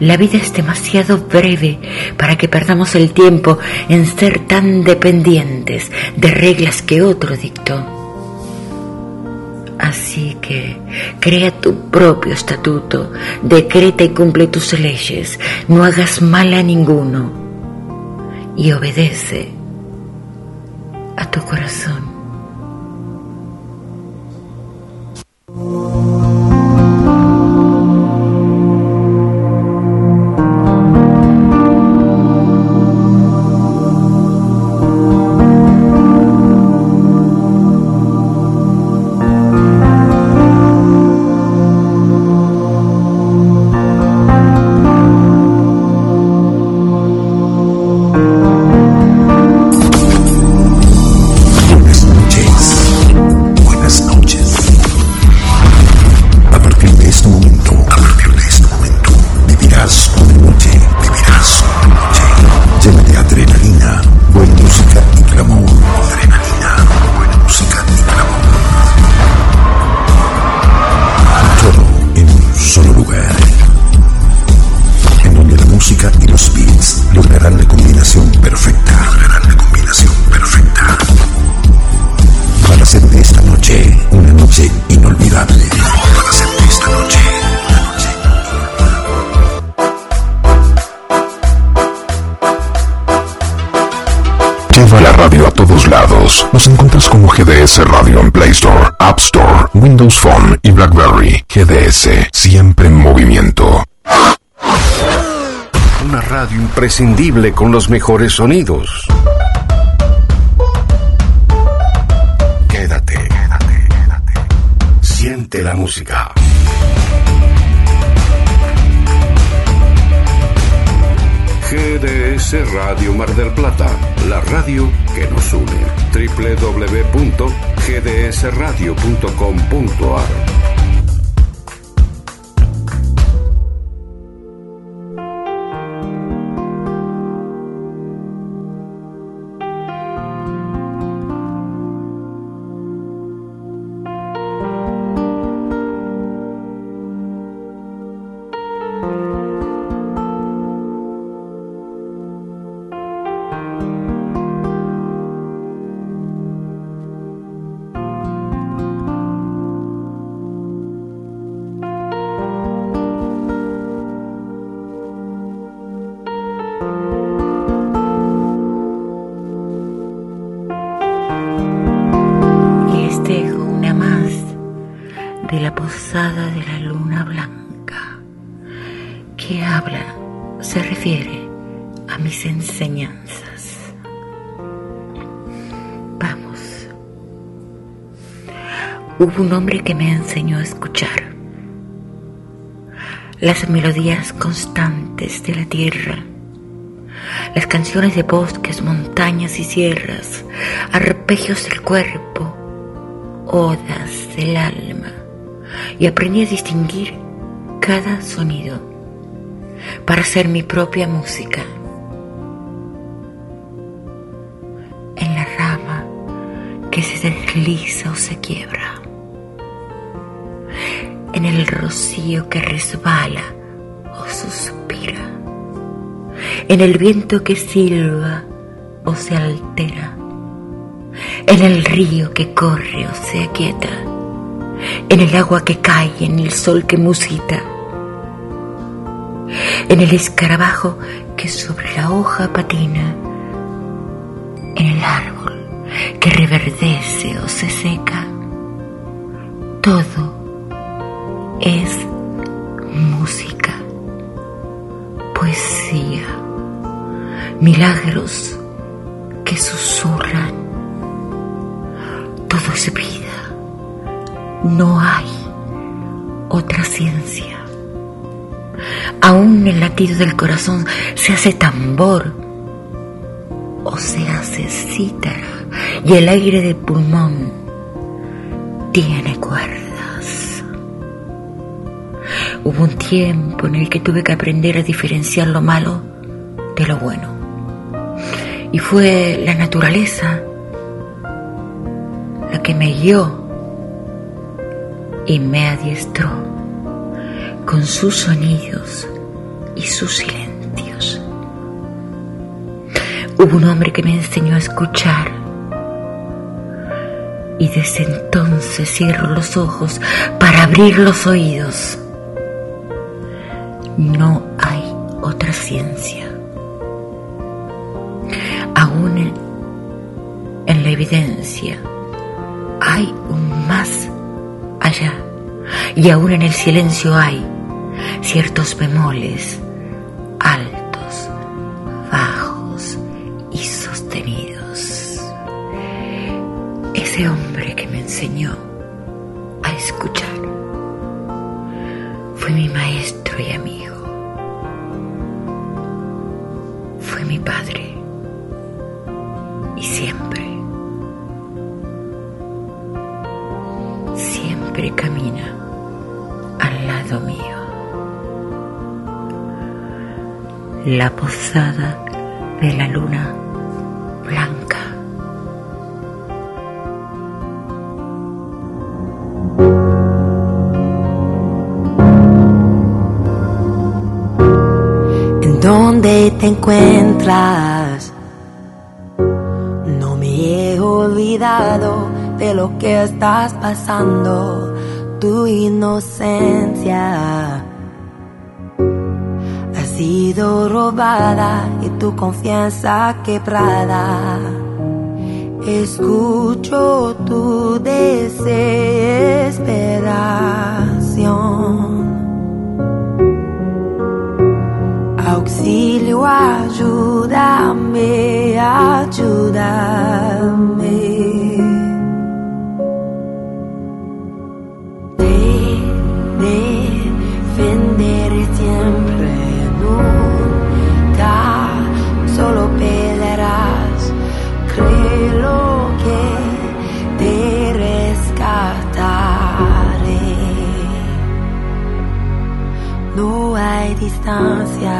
La vida es demasiado breve para que perdamos el tiempo en ser tan dependientes de reglas que otro dictó. Así que crea tu propio estatuto, decreta y cumple tus leyes, no hagas mal a ninguno y obedece a tu corazón. Windows Phone y BlackBerry. GDS, siempre en movimiento. Una radio imprescindible con los mejores sonidos. Quédate, quédate, quédate. Siente la música. GDS Radio Mar del Plata, la radio que nos une. www.gdsradio.com.ar hubo un hombre que me enseñó a escuchar las melodías constantes de la tierra, las canciones de bosques, montañas y sierras, arpegios del cuerpo, odas del alma, y aprendí a distinguir cada sonido para hacer mi propia música. En la rama que se desliza o se quiebra en el rocío que resbala o suspira, en el viento que silba o se altera, en el río que corre o se aquieta, en el agua que cae, en el sol que musita, en el escarabajo que sobre la hoja patina, en el árbol que reverdece o se seca, todo es música, poesía, milagros que susurran. Todo es vida. No hay otra ciencia. Aún el latido del corazón se hace tambor o se hace cítara y el aire de pulmón tiene cuerda. Hubo un tiempo en el que tuve que aprender a diferenciar lo malo de lo bueno. Y fue la naturaleza la que me guió y me adiestró con sus sonidos y sus silencios. Hubo un hombre que me enseñó a escuchar y desde entonces cierro los ojos para abrir los oídos no hay otra ciencia. Aún en la evidencia hay un más allá y aún en el silencio hay ciertos bemoles altos, bajos y sostenidos. Ese hombre que me enseñó a escuchar fue mi maestro La posada de la luna blanca. ¿Dónde te encuentras? No me he olvidado de lo que estás pasando, tu inocencia ha sido robada y tu confianza quebrada. Escucho tu desesperación. Auxilio, ayúdame, ayúdame. distancia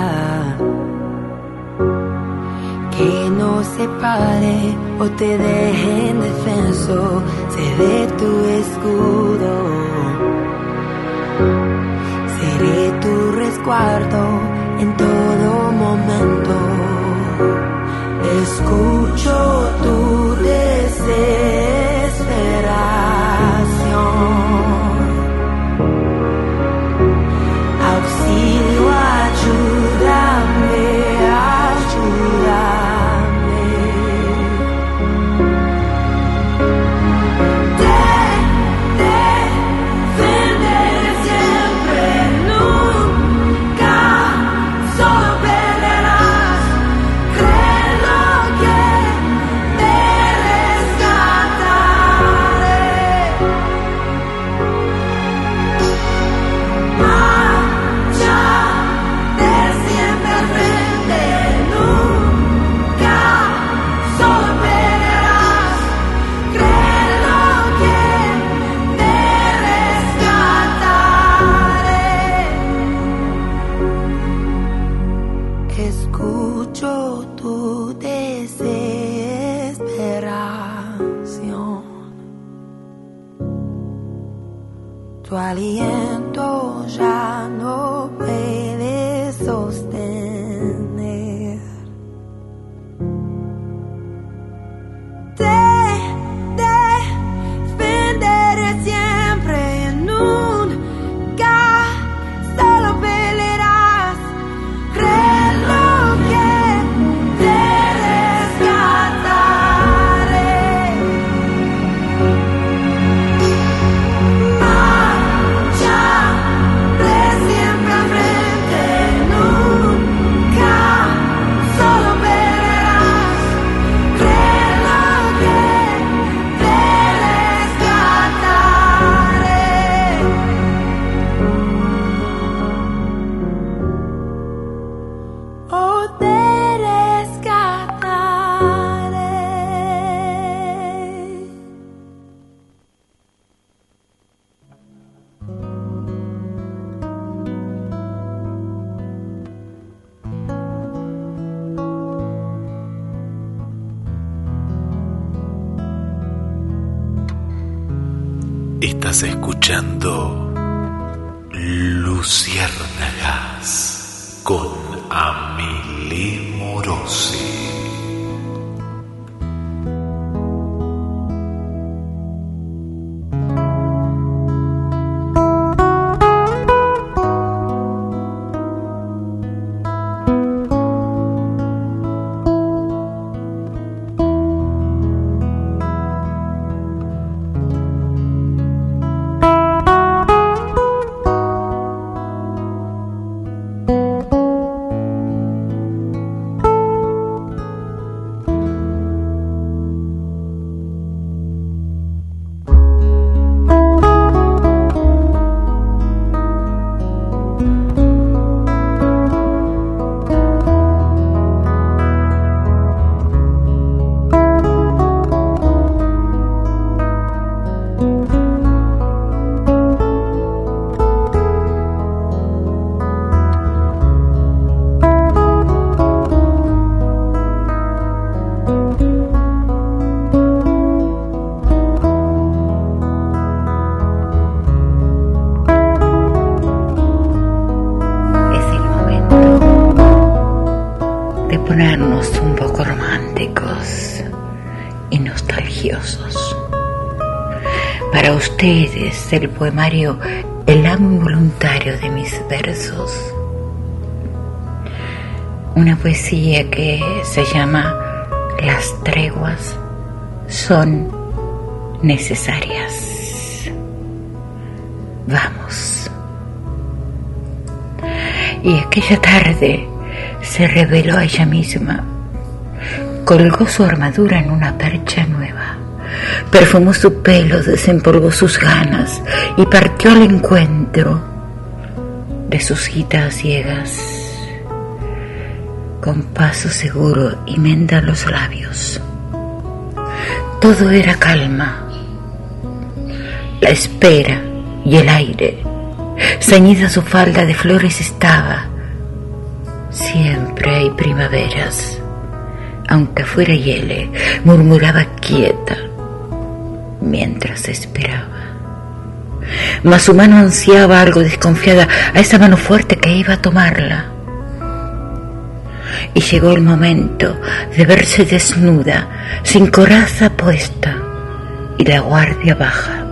que no separe o te deje indefenso, seré tu escudo, seré tu resguardo en todo momento. Escucho tu deseo. el poemario El amo involuntario de mis versos. Una poesía que se llama Las treguas son necesarias. Vamos. Y aquella tarde se reveló ella misma. Colgó su armadura en una percha nueva Perfumó su pelo, desempolvó sus ganas y partió al encuentro de sus citas ciegas. Con paso seguro y menda los labios. Todo era calma. La espera y el aire. Ceñida su falda de flores estaba. Siempre hay primaveras. Aunque fuera hiele, murmuraba quieta mientras esperaba. Mas su mano ansiaba algo desconfiada a esa mano fuerte que iba a tomarla. Y llegó el momento de verse desnuda, sin coraza puesta y la guardia baja.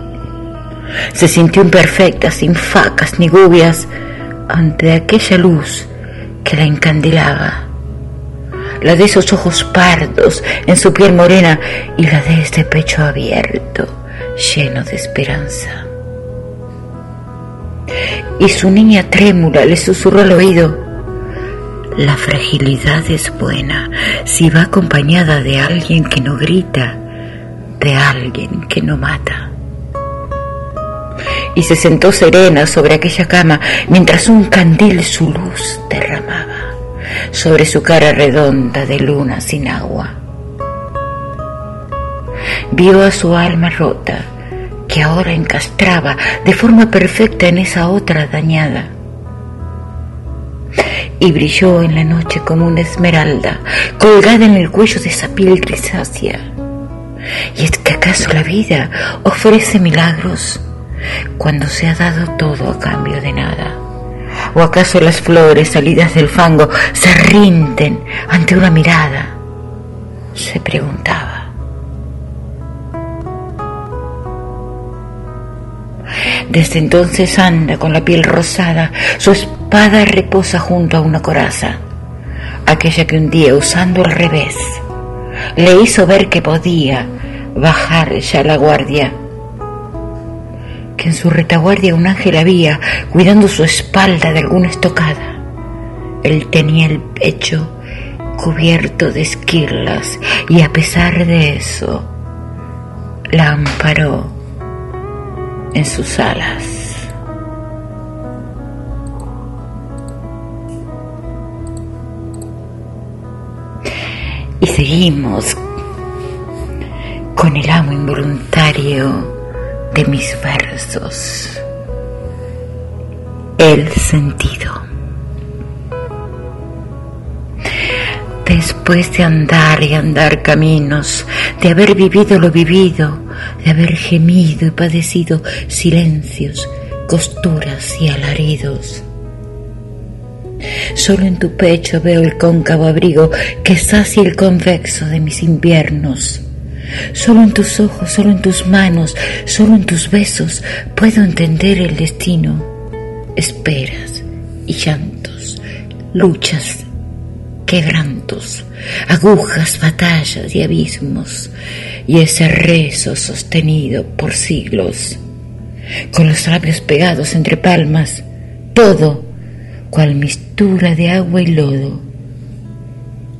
Se sintió imperfecta, sin facas ni gubias, ante aquella luz que la encandilaba. La de esos ojos pardos en su piel morena y la de este pecho abierto, lleno de esperanza. Y su niña trémula le susurró al oído, la fragilidad es buena si va acompañada de alguien que no grita, de alguien que no mata y se sentó serena sobre aquella cama mientras un candil su luz derramaba sobre su cara redonda de luna sin agua. Vio a su alma rota que ahora encastraba de forma perfecta en esa otra dañada y brilló en la noche como una esmeralda colgada en el cuello de esa piel grisácea. ¿Y es que acaso la vida ofrece milagros? cuando se ha dado todo a cambio de nada? ¿O acaso las flores salidas del fango se rinden ante una mirada? Se preguntaba. Desde entonces anda con la piel rosada, su espada reposa junto a una coraza, aquella que un día usando al revés le hizo ver que podía bajar ya la guardia que en su retaguardia un ángel había, cuidando su espalda de alguna estocada. Él tenía el pecho cubierto de esquirlas y a pesar de eso, la amparó en sus alas. Y seguimos con el amo involuntario de mis versos. El sentido. Después de andar y andar caminos, de haber vivido lo vivido, de haber gemido y padecido silencios, costuras y alaridos. Solo en tu pecho veo el cóncavo abrigo que sacia el convexo de mis inviernos Solo en tus ojos, solo en tus manos, solo en tus besos puedo entender el destino. Esperas y llantos, luchas, quebrantos, agujas, batallas y abismos, y ese rezo sostenido por siglos, con los labios pegados entre palmas, todo, cual mistura de agua y lodo,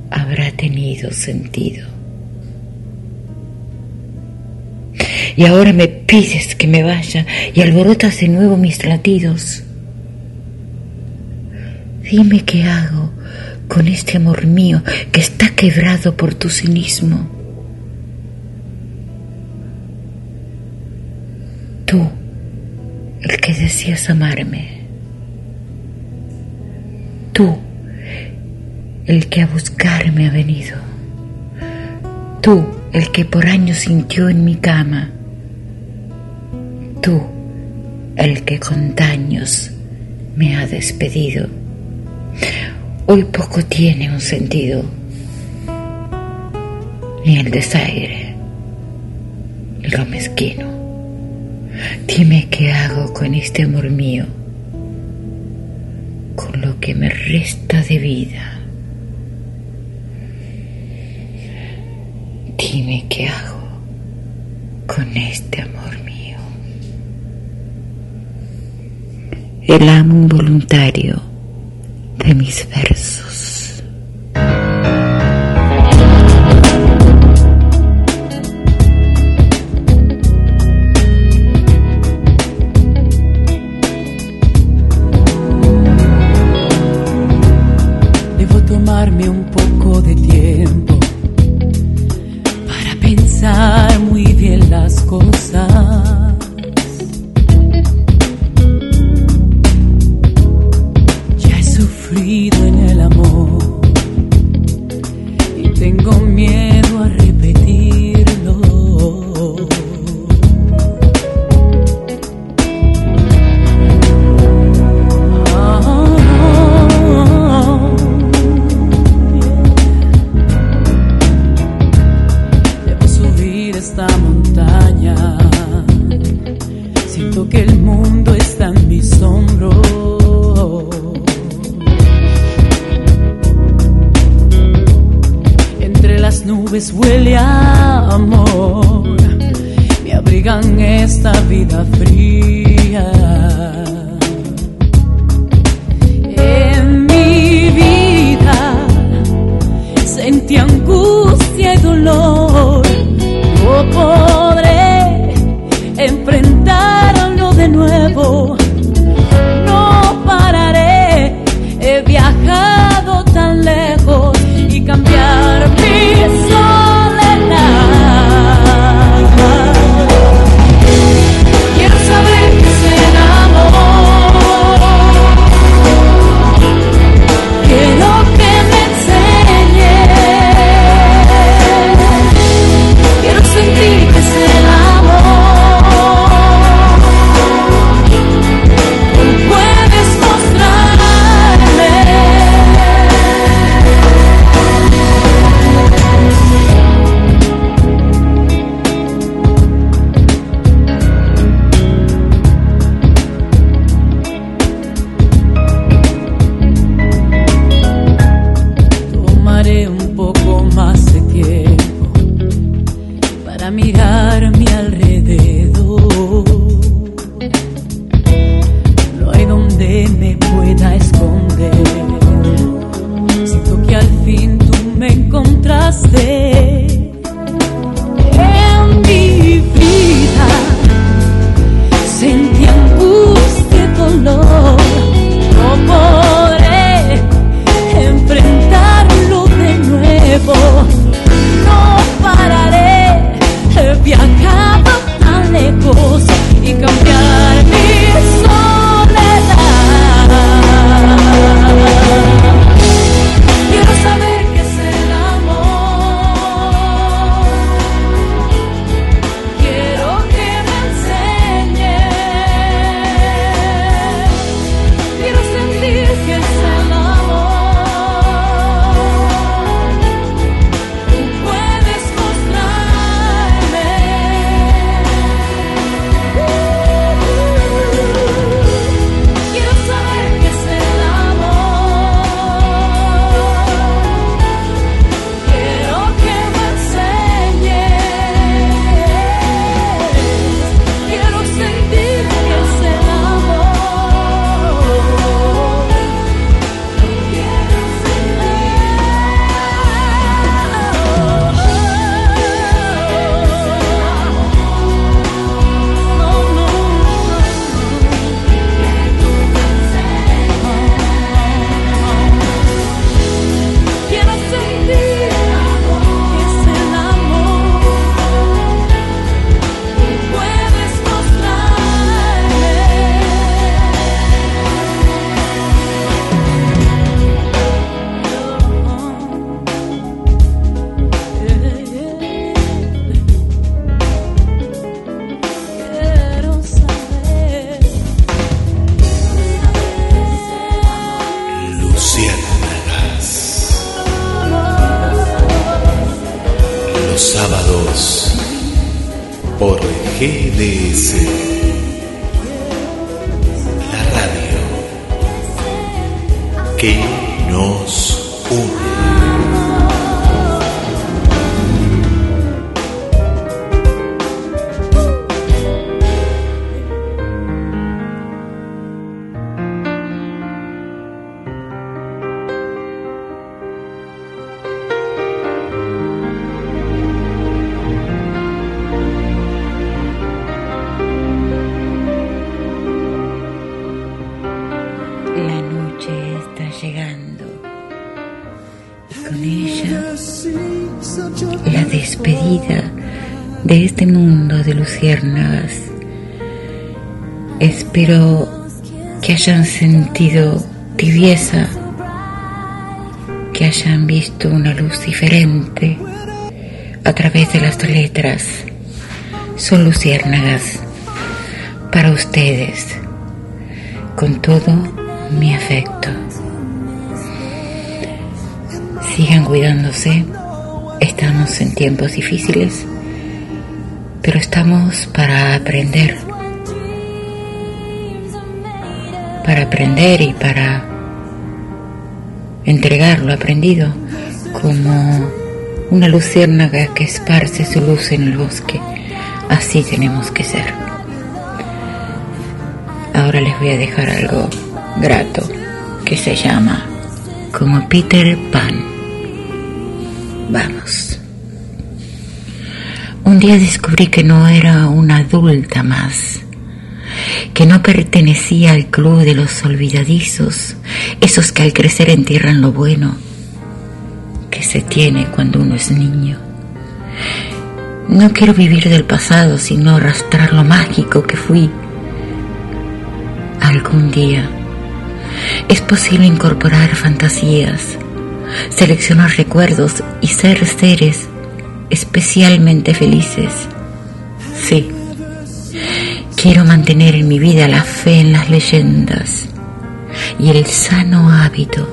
habrá tenido sentido. Y ahora me pides que me vaya y alborotas de nuevo mis latidos. Dime qué hago con este amor mío que está quebrado por tu cinismo. Tú, el que decías amarme. Tú, el que a buscarme ha venido. Tú, el que por años sintió en mi cama tú el que con daños me ha despedido. Hoy poco tiene un sentido, ni el desaire, lo mezquino. Dime qué hago con este amor mío, con lo que me resta de vida. Dime qué hago con este amor mío. el amo involuntario de mis versos. Debo tomarme un poco de tiempo Espero que hayan sentido tibieza, que hayan visto una luz diferente a través de las letras. Son luciérnagas para ustedes, con todo mi afecto. Sigan cuidándose, estamos en tiempos difíciles, pero estamos para aprender, para aprender y para entregar lo aprendido como una luciérnaga que esparce su luz en el bosque. Así tenemos que ser. Ahora les voy a dejar algo grato que se llama como Peter Pan. Vamos. Un día descubrí que no era una adulta más, que no pertenecía al club de los olvidadizos, esos que al crecer entierran lo bueno que se tiene cuando uno es niño. No quiero vivir del pasado, sino arrastrar lo mágico que fui algún día. Es posible incorporar fantasías, seleccionar recuerdos y ser seres especialmente felices. Sí, quiero mantener en mi vida la fe en las leyendas y el sano hábito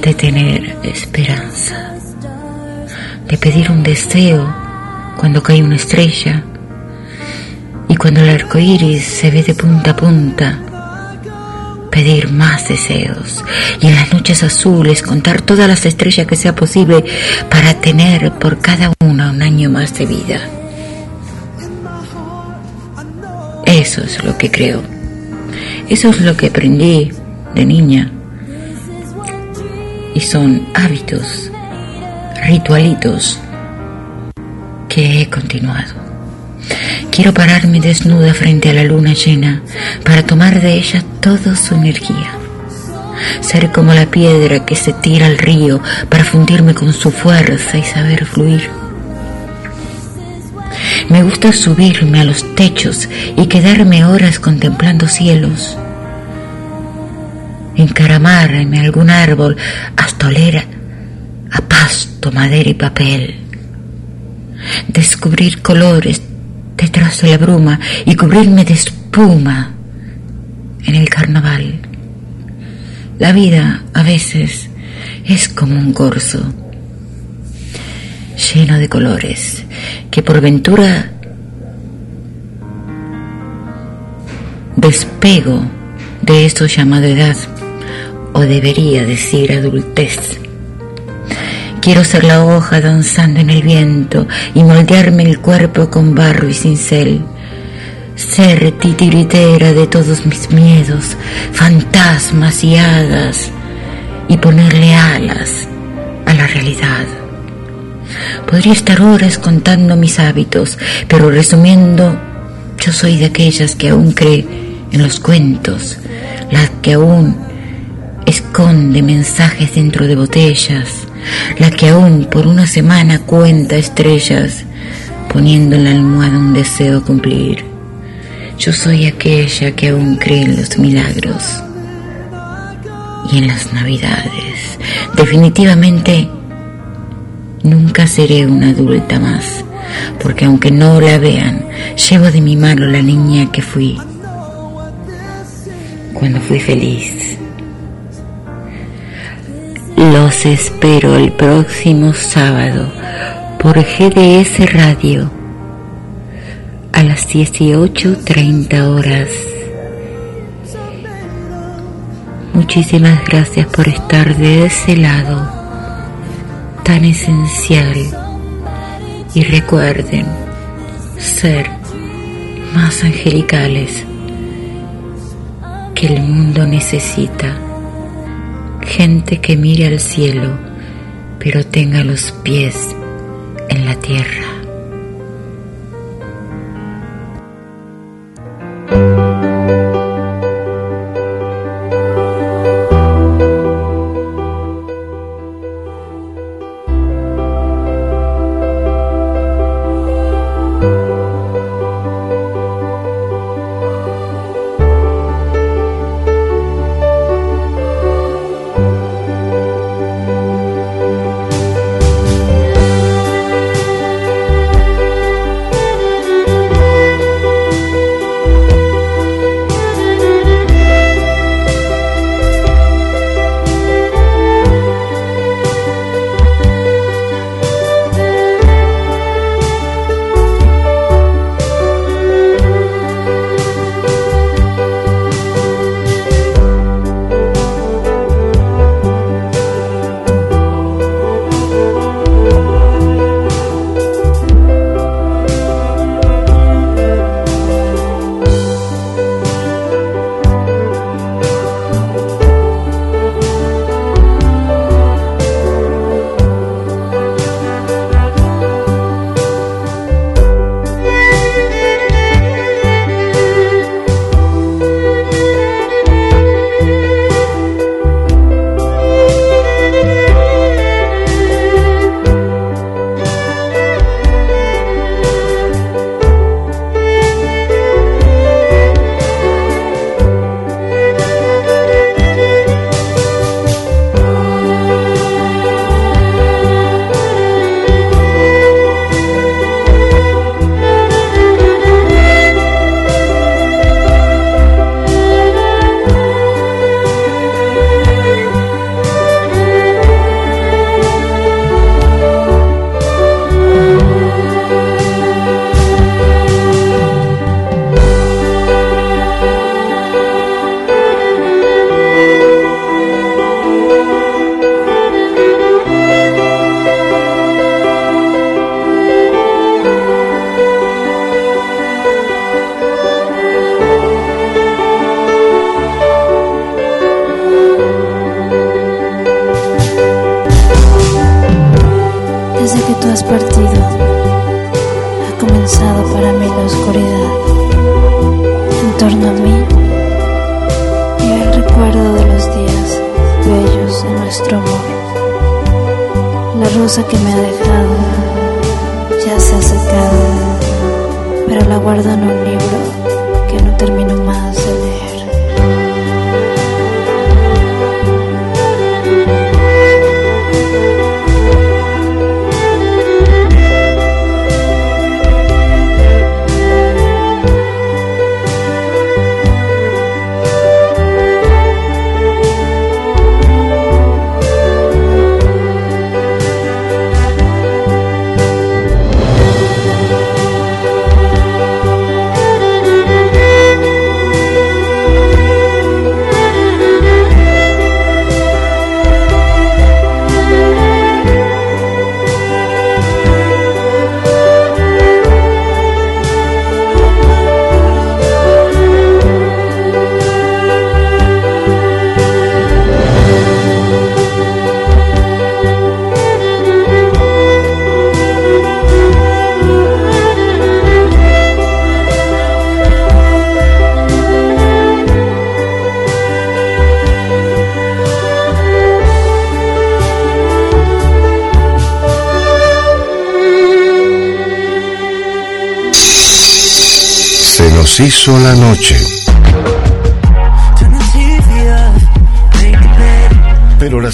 de tener esperanza, de pedir un deseo cuando cae una estrella y cuando el arco iris se ve de punta a punta pedir más deseos y en las noches azules contar todas las estrellas que sea posible para tener por cada una un año más de vida. Eso es lo que creo. Eso es lo que aprendí de niña. Y son hábitos, ritualitos que he continuado. Quiero pararme desnuda frente a la luna llena para tomar de ella toda su energía. Ser como la piedra que se tira al río para fundirme con su fuerza y saber fluir. Me gusta subirme a los techos y quedarme horas contemplando cielos. Encaramarme a algún árbol hasta oler a pasto, madera y papel. Descubrir colores detrás de la bruma y cubrirme de espuma en el carnaval. La vida a veces es como un corso lleno de colores que por ventura despego de esto llamado edad o debería decir adultez. Quiero ser la hoja danzando en el viento y moldearme el cuerpo con barro y cincel. Ser titiritera de todos mis miedos, fantasmas y hadas y ponerle alas a la realidad. Podría estar horas contando mis hábitos, pero resumiendo, yo soy de aquellas que aún cree en los cuentos, las que aún esconde mensajes dentro de botellas, la que aún por una semana cuenta estrellas, poniendo en la almohada un deseo a cumplir. Yo soy aquella que aún cree en los milagros y en las navidades. Definitivamente nunca seré una adulta más, porque aunque no la vean, llevo de mi mano la niña que fui cuando fui feliz. Los espero el próximo sábado por GDS Radio a las 18.30 horas. Muchísimas gracias por estar de ese lado tan esencial y recuerden ser más angelicales que el mundo necesita gente que mire al cielo, pero tenga los pies en la tierra.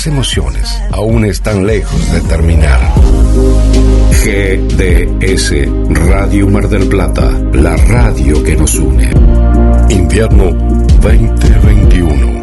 emociones aún están lejos de terminar. GDS Radio Mar del Plata, la radio que nos une. Invierno 2021.